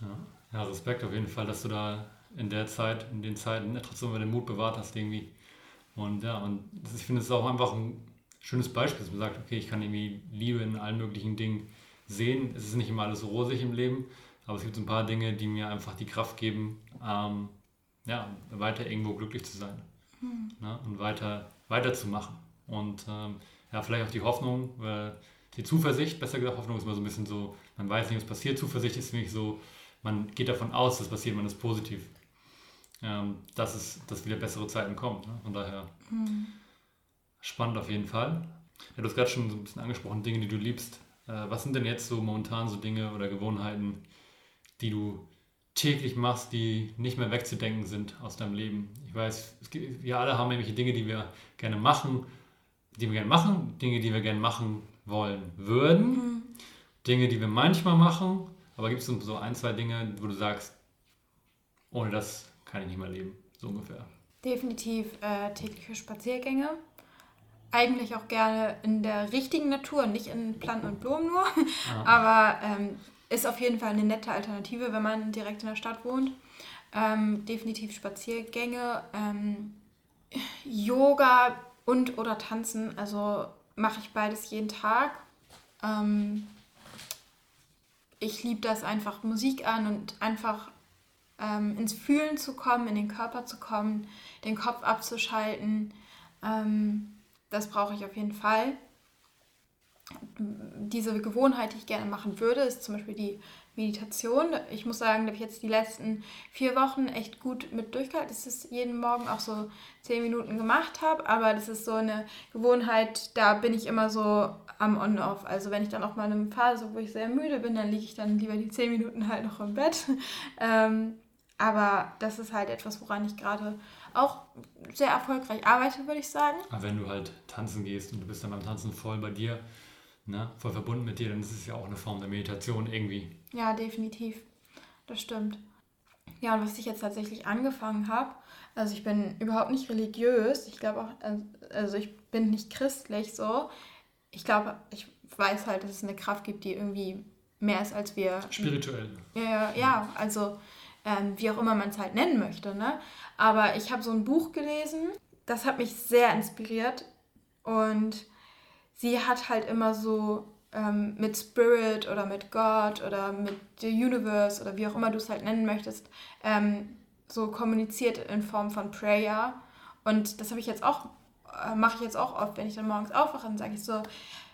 Ja. ja, Respekt auf jeden Fall, dass du da in der Zeit, in den Zeiten trotzdem den Mut bewahrt hast irgendwie. Und ja, und ich finde es ist auch einfach ein schönes Beispiel, dass man sagt, okay, ich kann irgendwie Liebe in allen möglichen Dingen sehen. Es ist nicht immer alles rosig im Leben, aber es gibt so ein paar Dinge, die mir einfach die Kraft geben, ähm, ja, weiter irgendwo glücklich zu sein mhm. ne? und weiter, weiterzumachen. Und ähm, ja, vielleicht auch die Hoffnung, äh, die Zuversicht, besser gesagt, Hoffnung ist immer so ein bisschen so, man weiß nicht, was passiert. Zuversicht ist nämlich so, man geht davon aus, dass passiert, man ist positiv. Ähm, dass, es, dass wieder bessere Zeiten kommen. Ne? Von daher mhm. spannend auf jeden Fall. Ja, du hast gerade schon so ein bisschen angesprochen, Dinge, die du liebst. Äh, was sind denn jetzt so momentan so Dinge oder Gewohnheiten, die du täglich machst, die nicht mehr wegzudenken sind aus deinem Leben? Ich weiß, gibt, wir alle haben irgendwelche Dinge, die wir gerne machen, die wir gerne machen, Dinge, die wir gerne machen wollen würden, mhm. Dinge, die wir manchmal machen, aber gibt es so ein, zwei Dinge, wo du sagst, ohne das kann ich nicht mehr leben, so ungefähr? Definitiv äh, tägliche Spaziergänge eigentlich auch gerne in der richtigen Natur, nicht in Planten und Blumen nur. Ja. Aber ähm, ist auf jeden Fall eine nette Alternative, wenn man direkt in der Stadt wohnt. Ähm, definitiv Spaziergänge, ähm, Yoga und oder Tanzen. Also mache ich beides jeden Tag. Ähm, ich liebe das einfach, Musik an und einfach ähm, ins Fühlen zu kommen, in den Körper zu kommen, den Kopf abzuschalten. Ähm, das brauche ich auf jeden Fall. Diese Gewohnheit, die ich gerne machen würde, ist zum Beispiel die Meditation. Ich muss sagen, da habe ich jetzt die letzten vier Wochen echt gut mit durchgehalten, dass ich das jeden Morgen auch so zehn Minuten gemacht habe. Aber das ist so eine Gewohnheit, da bin ich immer so am On-Off. Also wenn ich dann auch mal in einer Phase, wo ich sehr müde bin, dann liege ich dann lieber die zehn Minuten halt noch im Bett. Ähm, aber das ist halt etwas, woran ich gerade auch sehr erfolgreich arbeite, würde ich sagen. Aber wenn du halt tanzen gehst und du bist dann beim Tanzen voll bei dir, ne, voll verbunden mit dir, dann ist es ja auch eine Form der Meditation irgendwie. Ja, definitiv. Das stimmt. Ja, und was ich jetzt tatsächlich angefangen habe, also ich bin überhaupt nicht religiös, ich glaube auch, also ich bin nicht christlich so. Ich glaube, ich weiß halt, dass es eine Kraft gibt, die irgendwie mehr ist als wir. Spirituell. Ja, ja, also ähm, wie auch immer man es halt nennen möchte. Ne? Aber ich habe so ein Buch gelesen, das hat mich sehr inspiriert und sie hat halt immer so ähm, mit Spirit oder mit Gott oder mit the Universe oder wie auch immer du es halt nennen möchtest, ähm, so kommuniziert in Form von Prayer. Und das habe ich jetzt auch, äh, mache ich jetzt auch oft, wenn ich dann morgens aufwache, dann sage ich so,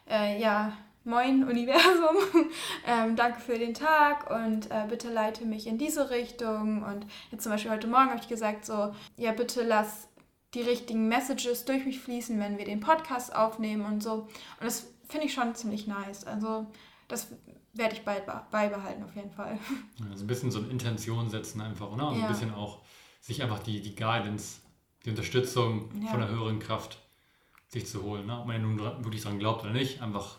äh, ja, Moin Universum, ähm, danke für den Tag und äh, bitte leite mich in diese Richtung. Und jetzt zum Beispiel heute Morgen habe ich gesagt, so, ja, bitte lass die richtigen Messages durch mich fließen, wenn wir den Podcast aufnehmen und so. Und das finde ich schon ziemlich nice. Also, das werde ich bald beibehalten, auf jeden Fall. Also ein bisschen so eine Intention setzen einfach, oder? Also ja. ein bisschen auch sich einfach die, die Guidance, die Unterstützung ja. von der höheren Kraft sich zu holen. Ne? Ob man ja nun wirklich daran glaubt oder nicht, einfach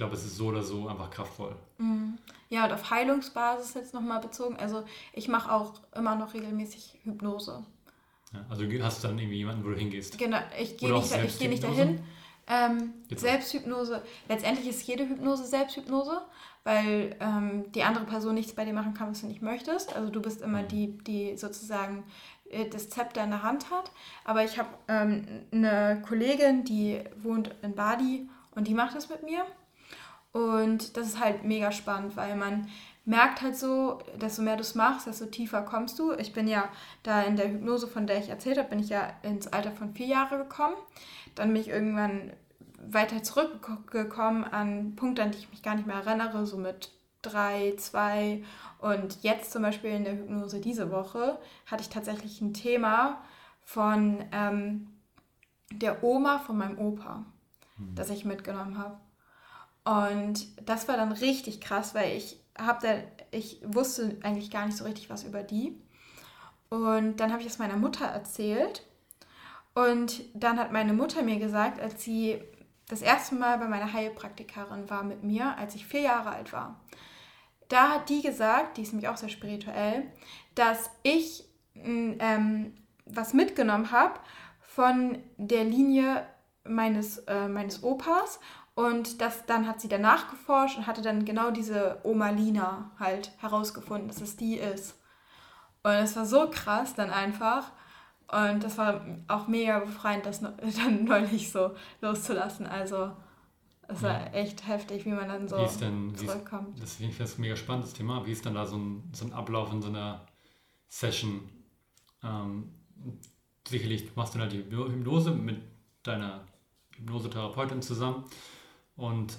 glaube, es ist so oder so einfach kraftvoll. Mhm. Ja, und auf Heilungsbasis jetzt nochmal bezogen. Also ich mache auch immer noch regelmäßig Hypnose. Ja, also hast du dann irgendwie jemanden, wo du hingehst? Genau, ich gehe nicht, da, geh nicht dahin. Ähm, Selbsthypnose, letztendlich ist jede Hypnose Selbsthypnose, weil ähm, die andere Person nichts bei dir machen kann, was du nicht möchtest. Also du bist immer mhm. die, die sozusagen äh, das Zepter in der Hand hat. Aber ich habe ähm, eine Kollegin, die wohnt in Badi und die macht das mit mir. Und das ist halt mega spannend, weil man merkt halt so, desto mehr du es machst, desto tiefer kommst du. Ich bin ja da in der Hypnose, von der ich erzählt habe, bin ich ja ins Alter von vier Jahre gekommen. Dann bin ich irgendwann weiter zurückgekommen an Punkte, an die ich mich gar nicht mehr erinnere, so mit drei, zwei. Und jetzt zum Beispiel in der Hypnose diese Woche hatte ich tatsächlich ein Thema von ähm, der Oma von meinem Opa, mhm. das ich mitgenommen habe. Und das war dann richtig krass, weil ich habe da, ich wusste eigentlich gar nicht so richtig was über die. Und dann habe ich es meiner Mutter erzählt. Und dann hat meine Mutter mir gesagt, als sie das erste Mal bei meiner Heilpraktikerin war mit mir, als ich vier Jahre alt war. Da hat die gesagt, die ist nämlich auch sehr spirituell, dass ich ähm, was mitgenommen habe von der Linie meines, äh, meines Opas und das, dann hat sie danach geforscht und hatte dann genau diese Oma Lina halt herausgefunden, dass es die ist. Und es war so krass dann einfach. Und das war auch mega befreiend, das dann neulich so loszulassen. Also es war ja. echt heftig, wie man dann so denn, zurückkommt. Ist, das finde ich das mega spannendes Thema. Wie ist dann da so ein, so ein Ablauf in so einer Session? Ähm, sicherlich machst du dann halt die Hypnose mit deiner Hypnosetherapeutin zusammen. Und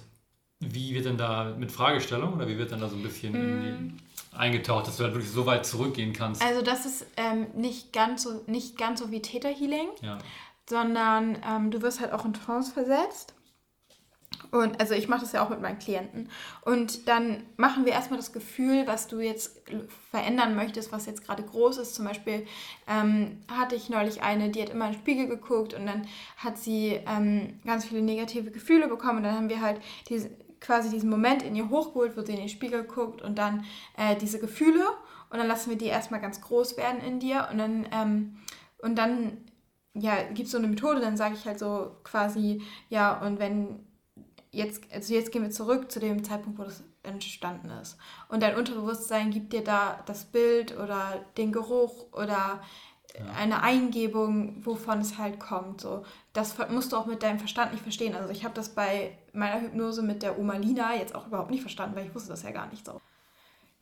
wie wird denn da mit Fragestellung oder wie wird dann da so ein bisschen mm. eingetaucht, dass du halt wirklich so weit zurückgehen kannst? Also das ist ähm, nicht, ganz so, nicht ganz so wie Theta Healing, ja. sondern ähm, du wirst halt auch in Trance versetzt. Und also ich mache das ja auch mit meinen Klienten. Und dann machen wir erstmal das Gefühl, was du jetzt verändern möchtest, was jetzt gerade groß ist. Zum Beispiel ähm, hatte ich neulich eine, die hat immer in den Spiegel geguckt und dann hat sie ähm, ganz viele negative Gefühle bekommen. Und dann haben wir halt diese, quasi diesen Moment in ihr hochgeholt, wo sie in den Spiegel guckt und dann äh, diese Gefühle. Und dann lassen wir die erstmal ganz groß werden in dir. Und dann, ähm, und dann ja, gibt es so eine Methode, dann sage ich halt so quasi, ja, und wenn jetzt, also jetzt gehen wir zurück zu dem Zeitpunkt, wo das entstanden ist. Und dein Unterbewusstsein gibt dir da das Bild oder den Geruch oder ja. eine Eingebung, wovon es halt kommt. So, das musst du auch mit deinem Verstand nicht verstehen. Also ich habe das bei meiner Hypnose mit der Oma Lina jetzt auch überhaupt nicht verstanden, weil ich wusste das ja gar nicht so.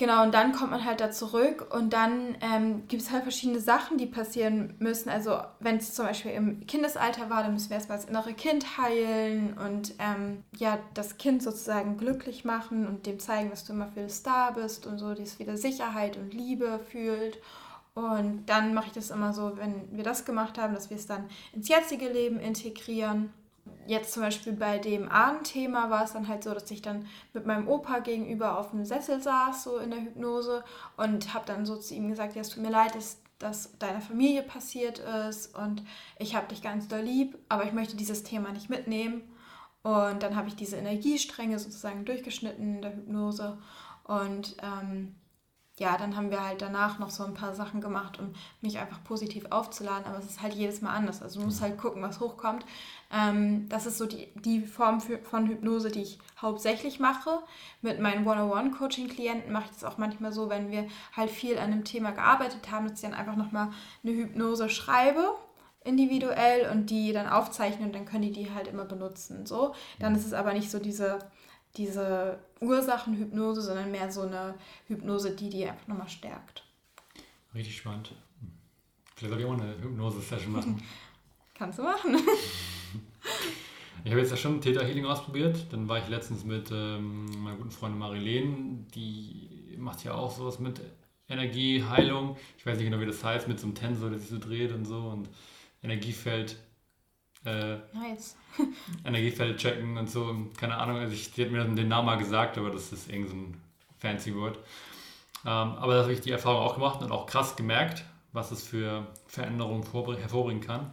Genau, und dann kommt man halt da zurück und dann ähm, gibt es halt verschiedene Sachen, die passieren müssen. Also wenn es zum Beispiel im Kindesalter war, dann müssen wir erstmal das innere Kind heilen und ähm, ja, das Kind sozusagen glücklich machen und dem zeigen, dass du immer für das da bist und so, dass wieder Sicherheit und Liebe fühlt. Und dann mache ich das immer so, wenn wir das gemacht haben, dass wir es dann ins jetzige Leben integrieren jetzt zum Beispiel bei dem Ahnenthema war es dann halt so, dass ich dann mit meinem Opa gegenüber auf dem Sessel saß, so in der Hypnose, und habe dann so zu ihm gesagt, ja, es tut mir leid, dass das deiner Familie passiert ist und ich habe dich ganz doll lieb, aber ich möchte dieses Thema nicht mitnehmen. Und dann habe ich diese Energiestränge sozusagen durchgeschnitten in der Hypnose und ähm, ja, dann haben wir halt danach noch so ein paar Sachen gemacht, um mich einfach positiv aufzuladen. Aber es ist halt jedes Mal anders. Also du musst halt gucken, was hochkommt. Ähm, das ist so die, die Form für, von Hypnose, die ich hauptsächlich mache. Mit meinen One-on-One-Coaching-Klienten mache ich das auch manchmal so, wenn wir halt viel an einem Thema gearbeitet haben, dass ich dann einfach nochmal eine Hypnose schreibe individuell und die dann aufzeichnen und dann können die die halt immer benutzen. So, dann ist es aber nicht so diese diese Ursachenhypnose, sondern mehr so eine Hypnose, die die einfach nochmal stärkt. Richtig spannend. Vielleicht soll ich auch eine Hypnose-Session machen. Kannst du machen. ich habe jetzt ja schon Theta Healing ausprobiert. Dann war ich letztens mit ähm, meiner guten Freundin Marilene, die macht ja auch sowas mit Energieheilung. Ich weiß nicht genau, wie das heißt, mit so einem Tensor, der sich so dreht und so und Energiefeld äh, nice. Energiefeld checken und so. Keine Ahnung, also ich, sie hat mir den Namen mal gesagt, aber das ist irgend so ein fancy Word. Ähm, aber da habe ich die Erfahrung auch gemacht und auch krass gemerkt, was es für Veränderungen hervorbringen kann.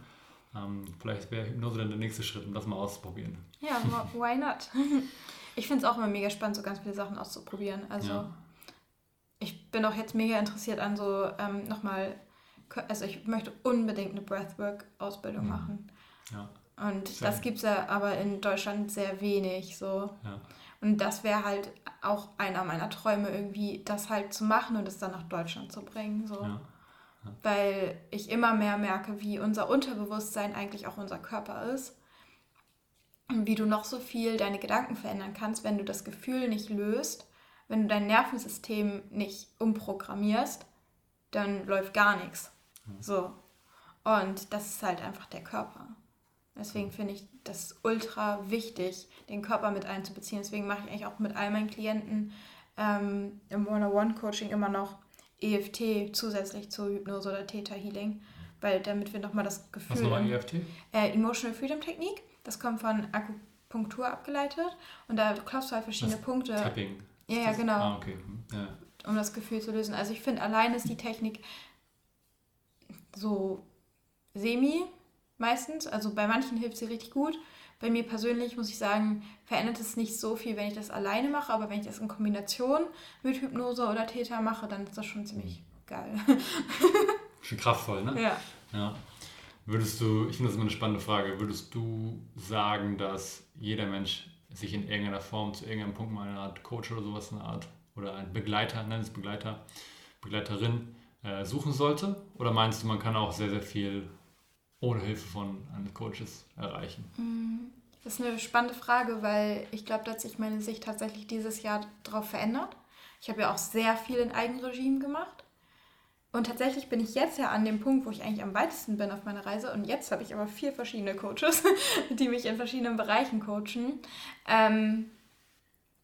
Ähm, vielleicht wäre Hypnose dann der nächste Schritt, um das mal auszuprobieren. Ja, why not? Ich finde es auch immer mega spannend, so ganz viele Sachen auszuprobieren. Also ja. ich bin auch jetzt mega interessiert an so ähm, nochmal, also ich möchte unbedingt eine Breathwork-Ausbildung mhm. machen. Ja. Und Schön. das gibt es ja aber in Deutschland sehr wenig so. Ja. Und das wäre halt auch einer meiner Träume, irgendwie das halt zu machen und es dann nach Deutschland zu bringen. So. Ja. Ja. Weil ich immer mehr merke, wie unser Unterbewusstsein eigentlich auch unser Körper ist. Und wie du noch so viel deine Gedanken verändern kannst, wenn du das Gefühl nicht löst, wenn du dein Nervensystem nicht umprogrammierst, dann läuft gar nichts. So. Und das ist halt einfach der Körper. Deswegen finde ich das ultra wichtig, den Körper mit einzubeziehen. Deswegen mache ich eigentlich auch mit all meinen Klienten ähm, im One-on-One-Coaching immer noch EFT zusätzlich zu Hypnose oder Theta Healing, weil damit wir nochmal das Gefühl. Was nochmal EFT? Äh, Emotional Freedom Technik. Das kommt von Akupunktur abgeleitet und da klopfst du halt verschiedene das Punkte. Tapping. Ja, ja, genau. Ah, okay. Hm, ja. Um das Gefühl zu lösen. Also ich finde, allein ist die Technik so semi meistens. Also bei manchen hilft sie richtig gut. Bei mir persönlich muss ich sagen, verändert es nicht so viel, wenn ich das alleine mache, aber wenn ich das in Kombination mit Hypnose oder Theta mache, dann ist das schon ziemlich geil. schon kraftvoll, ne? Ja. ja. Würdest du, ich finde das immer eine spannende Frage, würdest du sagen, dass jeder Mensch sich in irgendeiner Form zu irgendeinem Punkt mal eine Art Coach oder sowas, eine Art oder ein Begleiter, nenn es Begleiter, Begleiterin äh, suchen sollte? Oder meinst du, man kann auch sehr, sehr viel ohne Hilfe von Coaches erreichen? Mm, das ist eine spannende Frage, weil ich glaube, dass sich meine Sicht tatsächlich dieses Jahr darauf verändert. Ich habe ja auch sehr viel in Eigenregime gemacht. Und tatsächlich bin ich jetzt ja an dem Punkt, wo ich eigentlich am weitesten bin auf meiner Reise. Und jetzt habe ich aber vier verschiedene Coaches, die mich in verschiedenen Bereichen coachen. Ähm,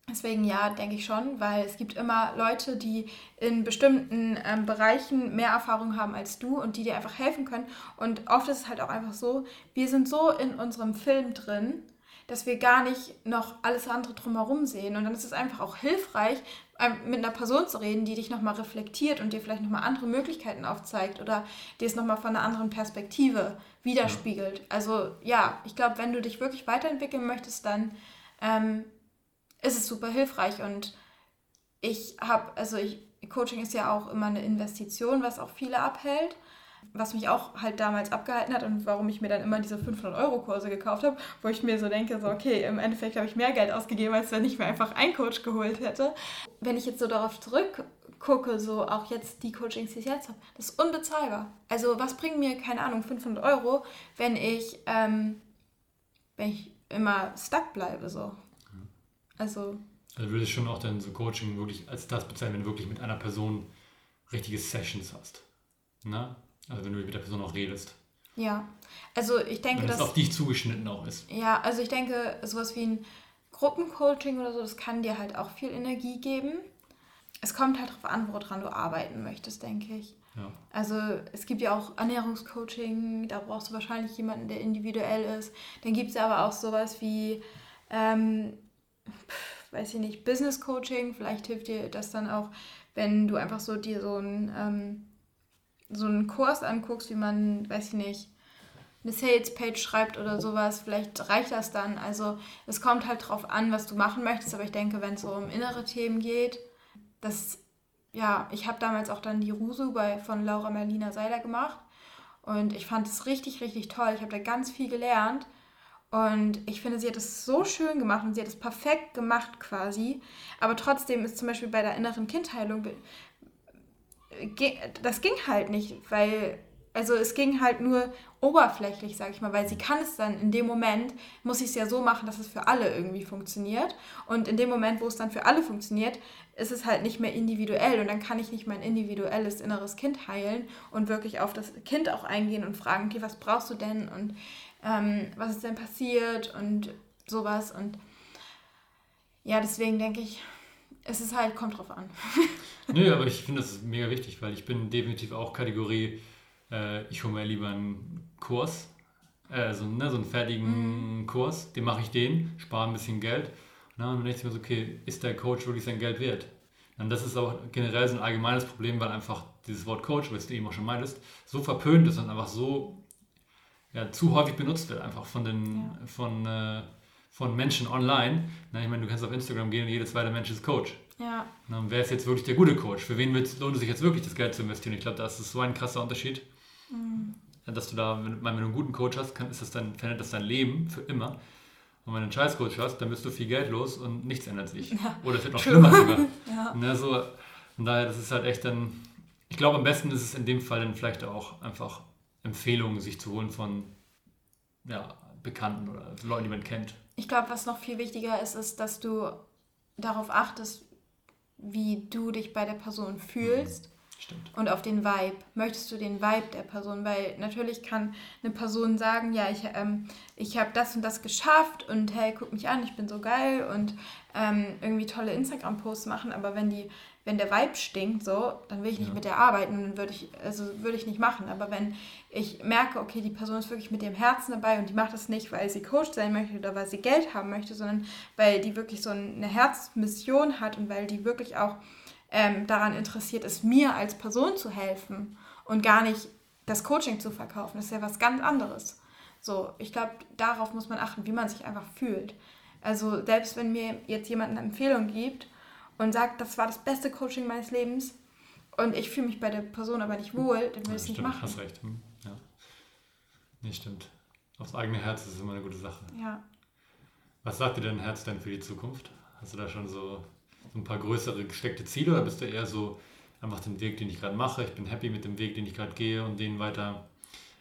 Deswegen ja, denke ich schon, weil es gibt immer Leute, die in bestimmten ähm, Bereichen mehr Erfahrung haben als du und die dir einfach helfen können. Und oft ist es halt auch einfach so, wir sind so in unserem Film drin, dass wir gar nicht noch alles andere drumherum sehen. Und dann ist es einfach auch hilfreich, ähm, mit einer Person zu reden, die dich nochmal reflektiert und dir vielleicht nochmal andere Möglichkeiten aufzeigt oder dir es nochmal von einer anderen Perspektive widerspiegelt. Also ja, ich glaube, wenn du dich wirklich weiterentwickeln möchtest, dann ähm, ist es super hilfreich und ich habe, also ich, Coaching ist ja auch immer eine Investition, was auch viele abhält. Was mich auch halt damals abgehalten hat und warum ich mir dann immer diese 500-Euro-Kurse gekauft habe, wo ich mir so denke, so okay, im Endeffekt habe ich mehr Geld ausgegeben, als wenn ich mir einfach einen Coach geholt hätte. Wenn ich jetzt so darauf zurückgucke, so auch jetzt die Coachings, die ich jetzt habe, das ist unbezahlbar. Also was bringen mir, keine Ahnung, 500 Euro, wenn ich, ähm, wenn ich immer stuck bleibe, so. Also. Also würde ich schon auch dann so Coaching wirklich als das bezeichnen, wenn du wirklich mit einer Person richtige Sessions hast. Ne? Also wenn du mit der Person auch redest. Ja, also ich denke, wenn dass... es auf dich zugeschnitten auch ist. Ja, also ich denke, sowas wie ein Gruppencoaching oder so, das kann dir halt auch viel Energie geben. Es kommt halt darauf an, woran du arbeiten möchtest, denke ich. Ja. Also es gibt ja auch Ernährungscoaching, da brauchst du wahrscheinlich jemanden, der individuell ist. Dann gibt es aber auch sowas wie ähm, weiß ich nicht, Business Coaching. Vielleicht hilft dir das dann auch, wenn du einfach so dir so einen, ähm, so einen Kurs anguckst, wie man, weiß ich nicht, eine Sales-Page schreibt oder sowas. Vielleicht reicht das dann. Also es kommt halt drauf an, was du machen möchtest. Aber ich denke, wenn es so um innere Themen geht, das, ja, ich habe damals auch dann die Rusu bei, von Laura Merlina Seiler gemacht. Und ich fand es richtig, richtig toll. Ich habe da ganz viel gelernt. Und ich finde, sie hat es so schön gemacht und sie hat es perfekt gemacht quasi. Aber trotzdem ist zum Beispiel bei der inneren Kindheilung, das ging halt nicht, weil, also es ging halt nur oberflächlich, sag ich mal, weil sie kann es dann in dem Moment, muss ich es ja so machen, dass es für alle irgendwie funktioniert. Und in dem Moment, wo es dann für alle funktioniert, ist es halt nicht mehr individuell und dann kann ich nicht mein individuelles inneres Kind heilen und wirklich auf das Kind auch eingehen und fragen, okay, was brauchst du denn und ähm, was ist denn passiert und sowas. Und ja, deswegen denke ich, es ist halt, kommt drauf an. Nö, aber ich finde das mega wichtig, weil ich bin definitiv auch Kategorie, äh, ich hole mir lieber einen Kurs, äh, so, ne, so einen fertigen mhm. Kurs, den mache ich den, spare ein bisschen Geld. Na, und dann denke ich mir so, okay, ist der Coach wirklich sein Geld wert? Und das ist auch generell so ein allgemeines Problem, weil einfach dieses Wort Coach, was du eben auch schon meintest, so verpönt ist und einfach so ja, zu häufig benutzt wird, einfach von den ja. von, äh, von Menschen online. Na, ich meine, du kannst auf Instagram gehen und jeder zweite Mensch ist Coach. Ja. Na, wer ist jetzt wirklich der gute Coach? Für wen lohnt es sich jetzt wirklich, das Geld zu investieren? Ich glaube, das ist so ein krasser Unterschied. Mhm. Dass du da, wenn, wenn, du einen guten Coach hast, kann, ist das dann, verändert das dein Leben für immer. Und wenn du einen Scheiß-Coach hast, dann bist du viel Geld los und nichts ändert sich. Ja. Oder es wird noch schlimmer sogar. ja. Na, so, von daher, das ist halt echt dann. Ich glaube, am besten ist es in dem Fall dann vielleicht auch einfach Empfehlungen sich zu holen von ja, Bekannten oder Leuten, die man kennt. Ich glaube, was noch viel wichtiger ist, ist, dass du darauf achtest, wie du dich bei der Person fühlst. Stimmt. Und auf den Vibe. Möchtest du den Vibe der Person? Weil natürlich kann eine Person sagen, ja, ich, ähm, ich habe das und das geschafft und hey, guck mich an, ich bin so geil und ähm, irgendwie tolle Instagram-Posts machen, aber wenn die, wenn der Vibe stinkt, so, dann will ich nicht ja. mit der arbeiten, dann würde ich, also würde ich nicht machen. Aber wenn ich merke, okay, die Person ist wirklich mit dem Herzen dabei und die macht das nicht, weil sie Coach sein möchte oder weil sie Geld haben möchte, sondern weil die wirklich so eine Herzmission hat und weil die wirklich auch ähm, daran interessiert ist, mir als Person zu helfen und gar nicht das Coaching zu verkaufen. Das ist ja was ganz anderes. So, ich glaube, darauf muss man achten, wie man sich einfach fühlt. Also selbst wenn mir jetzt jemand eine Empfehlung gibt und sagt, das war das beste Coaching meines Lebens und ich fühle mich bei der Person aber nicht wohl, dann will ich es nicht machen. Hast recht. Hm. Ja. Nee, stimmt. Aufs eigene Herz ist immer eine gute Sache. Ja. Was sagt dir dein Herz denn für die Zukunft? Hast du da schon so so ein paar größere gesteckte Ziele oder bist du eher so einfach den Weg, den ich gerade mache, ich bin happy mit dem Weg, den ich gerade gehe und den weiter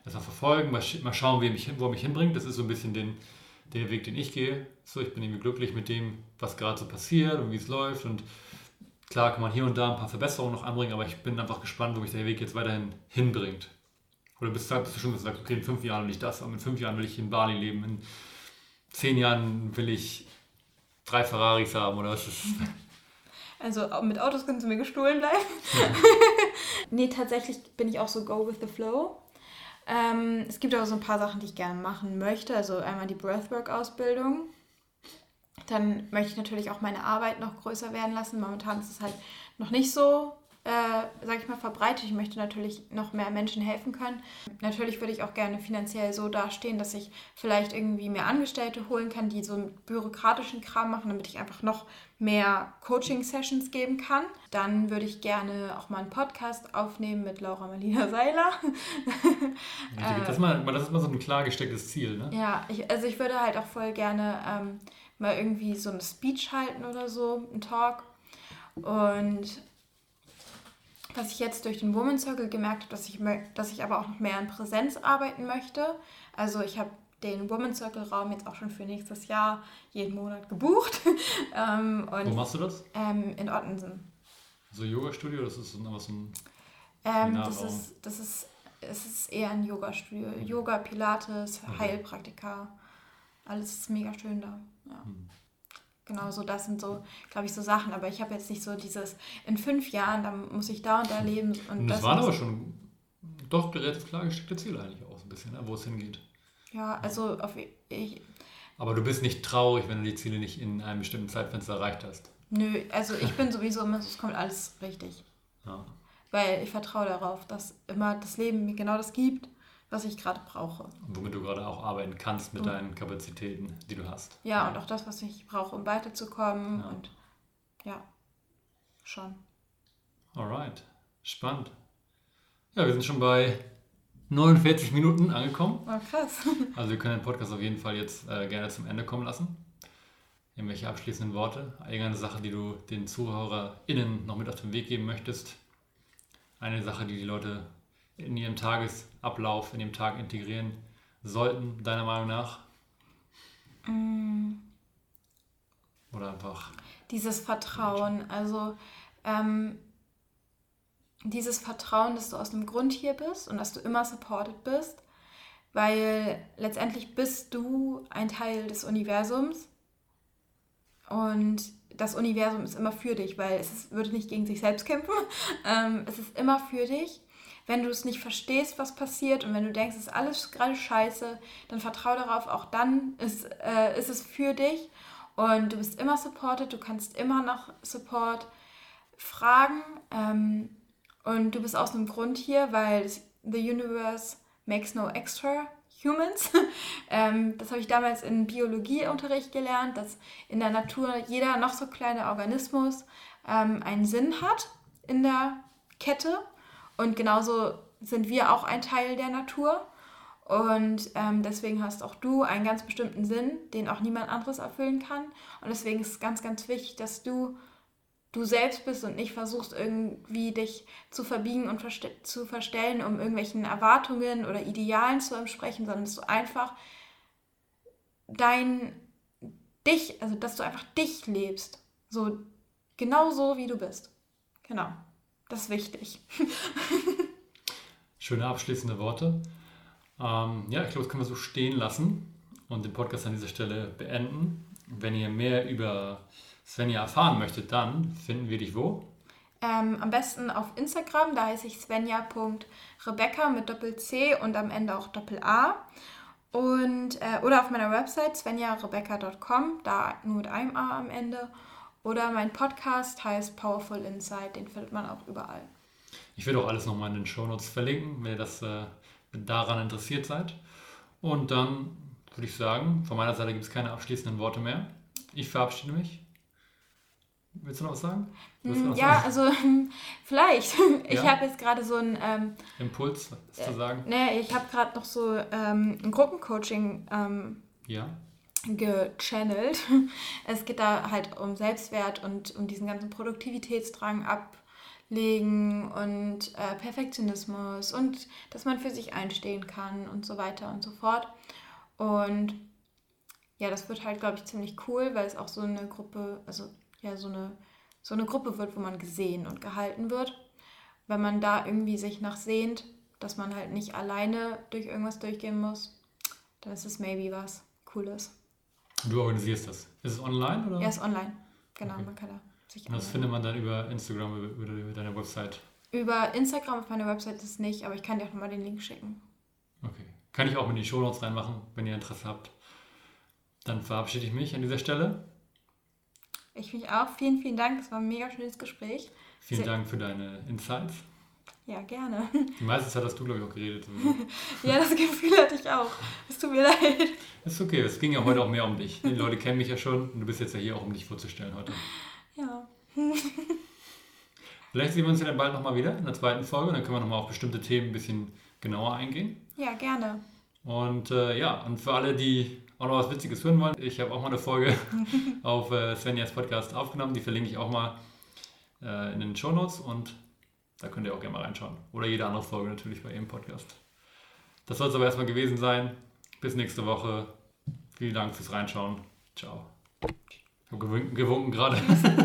erstmal verfolgen, mal, mal schauen, wie mich, wo er mich hinbringt. Das ist so ein bisschen den, der Weg, den ich gehe. So, ich bin irgendwie glücklich mit dem, was gerade so passiert und wie es läuft und klar kann man hier und da ein paar Verbesserungen noch anbringen, aber ich bin einfach gespannt, wo mich der Weg jetzt weiterhin hinbringt. Oder bist, bist du schon gesagt, okay, in fünf Jahren will ich das, aber in fünf Jahren will ich in Bali leben, in zehn Jahren will ich drei Ferraris haben oder was ist also mit Autos können sie mir gestohlen bleiben. Ja. nee, tatsächlich bin ich auch so go with the flow. Ähm, es gibt aber so ein paar Sachen, die ich gerne machen möchte. Also einmal die Breathwork-Ausbildung. Dann möchte ich natürlich auch meine Arbeit noch größer werden lassen. Momentan ist es halt noch nicht so äh, sage ich mal, verbreitet. Ich möchte natürlich noch mehr Menschen helfen können. Natürlich würde ich auch gerne finanziell so dastehen, dass ich vielleicht irgendwie mehr Angestellte holen kann, die so einen bürokratischen Kram machen, damit ich einfach noch mehr Coaching-Sessions geben kann. Dann würde ich gerne auch mal einen Podcast aufnehmen mit Laura Marlina Seiler. das, ist mal, das ist mal so ein klar gestecktes Ziel, ne? Ja, ich, also ich würde halt auch voll gerne ähm, mal irgendwie so eine Speech halten oder so, einen Talk. Und was ich jetzt durch den Woman Circle gemerkt habe, dass ich, dass ich aber auch noch mehr in Präsenz arbeiten möchte. Also ich habe den Woman Circle Raum jetzt auch schon für nächstes Jahr jeden Monat gebucht. ähm, Wo machst du das? Ähm, in Ottensen. So Yoga-Studio, das ist was ein ähm, das ist das ist es ist eher ein Yoga-Studio. Yoga, Pilates, okay. Heilpraktika. Alles ist mega schön da. Ja. Hm. Genau, so das sind so, glaube ich, so Sachen. Aber ich habe jetzt nicht so dieses, in fünf Jahren, dann muss ich da und da leben. Und das, das waren aber schon doch relativ klar gesteckte Ziele eigentlich auch so ein bisschen, ne, wo es hingeht. Ja, also auf, ich... Aber du bist nicht traurig, wenn du die Ziele nicht in einem bestimmten Zeitfenster erreicht hast. Nö, also ich bin sowieso immer, es kommt alles richtig. Ja. Weil ich vertraue darauf, dass immer das Leben mir genau das gibt was ich gerade brauche. Und womit du gerade auch arbeiten kannst mit und, deinen Kapazitäten, die du hast. Ja, und auch das, was ich brauche, um weiterzukommen. Ja. Und ja, schon. Alright, spannend. Ja, wir sind schon bei 49 Minuten angekommen. Oh, krass. Also wir können den Podcast auf jeden Fall jetzt äh, gerne zum Ende kommen lassen. Irgendwelche abschließenden Worte? Irgendeine Sache, die du den ZuhörerInnen noch mit auf den Weg geben möchtest? Eine Sache, die die Leute in ihrem Tagesablauf, in dem Tag integrieren sollten, deiner Meinung nach? Mm. Oder einfach. Dieses Vertrauen, also ähm, dieses Vertrauen, dass du aus einem Grund hier bist und dass du immer supported bist, weil letztendlich bist du ein Teil des Universums und das Universum ist immer für dich, weil es ist, würde nicht gegen sich selbst kämpfen. Ähm, es ist immer für dich wenn du es nicht verstehst, was passiert und wenn du denkst, es ist alles gerade scheiße, dann vertraue darauf, auch dann ist, äh, ist es für dich und du bist immer supported, du kannst immer noch Support fragen ähm, und du bist aus einem Grund hier, weil the universe makes no extra humans. ähm, das habe ich damals in Biologieunterricht gelernt, dass in der Natur jeder noch so kleine Organismus ähm, einen Sinn hat in der Kette und genauso sind wir auch ein Teil der Natur. Und ähm, deswegen hast auch du einen ganz bestimmten Sinn, den auch niemand anderes erfüllen kann. Und deswegen ist es ganz, ganz wichtig, dass du du selbst bist und nicht versuchst irgendwie dich zu verbiegen und verste zu verstellen, um irgendwelchen Erwartungen oder Idealen zu entsprechen, sondern dass du einfach dein dich, also dass du einfach dich lebst. So genau so, wie du bist. Genau. Das ist wichtig. Schöne abschließende Worte. Ähm, ja, ich glaube, das können wir so stehen lassen und den Podcast an dieser Stelle beenden. Wenn ihr mehr über Svenja erfahren möchtet, dann finden wir dich wo? Ähm, am besten auf Instagram, da heiße ich svenja.rebecca mit Doppel-C und am Ende auch Doppel-A. Und, äh, oder auf meiner Website svenjarebecca.com, da nur mit einem A am Ende. Oder mein Podcast heißt Powerful Insight, den findet man auch überall. Ich werde auch alles nochmal in den Shownotes verlinken, wenn ihr das äh, daran interessiert seid. Und dann würde ich sagen, von meiner Seite gibt es keine abschließenden Worte mehr. Ich verabschiede mich. Willst du noch was sagen? Hm, ja, sagen? also vielleicht. Ich ja? habe jetzt gerade so einen ähm, Impuls, was äh, zu sagen. Nee, ich habe gerade noch so ähm, ein Gruppencoaching ähm, ja. Gechannelt. Es geht da halt um Selbstwert und um diesen ganzen Produktivitätsdrang ablegen und äh, Perfektionismus und dass man für sich einstehen kann und so weiter und so fort. Und ja, das wird halt, glaube ich, ziemlich cool, weil es auch so eine Gruppe, also ja so eine, so eine Gruppe wird, wo man gesehen und gehalten wird. Wenn man da irgendwie sich nach sehnt, dass man halt nicht alleine durch irgendwas durchgehen muss, dann ist es maybe was Cooles. Du organisierst das. Ist es online oder? Ja, ist online. Genau, okay. man kann da sich Und das findet man dann über Instagram oder über deine Website? Über Instagram auf meiner Website ist es nicht, aber ich kann dir auch nochmal den Link schicken. Okay. Kann ich auch in die Show Notes reinmachen, wenn ihr Interesse habt. Dann verabschiede ich mich an dieser Stelle. Ich mich auch. Vielen, vielen Dank. Das war ein mega schönes Gespräch. Vielen Sehr Dank für deine Insights. Ja, gerne. Die meiste Zeit hast du, glaube ich, auch geredet. ja, das Gefühl hatte ich auch. Es tut mir leid. Ist okay, es ging ja heute auch mehr um dich. Die Leute kennen mich ja schon und du bist jetzt ja hier auch, um dich vorzustellen heute. Ja. Vielleicht sehen wir uns ja dann bald nochmal wieder in der zweiten Folge. Dann können wir nochmal auf bestimmte Themen ein bisschen genauer eingehen. Ja, gerne. Und äh, ja, und für alle, die auch noch was Witziges hören wollen, ich habe auch mal eine Folge auf äh, Svenjas Podcast aufgenommen. Die verlinke ich auch mal äh, in den Show Notes und da könnt ihr auch gerne mal reinschauen. Oder jede andere Folge natürlich bei ihrem Podcast. Das soll es aber erstmal gewesen sein. Bis nächste Woche. Vielen Dank fürs Reinschauen. Ciao. Ich habe gewunken, gewunken gerade.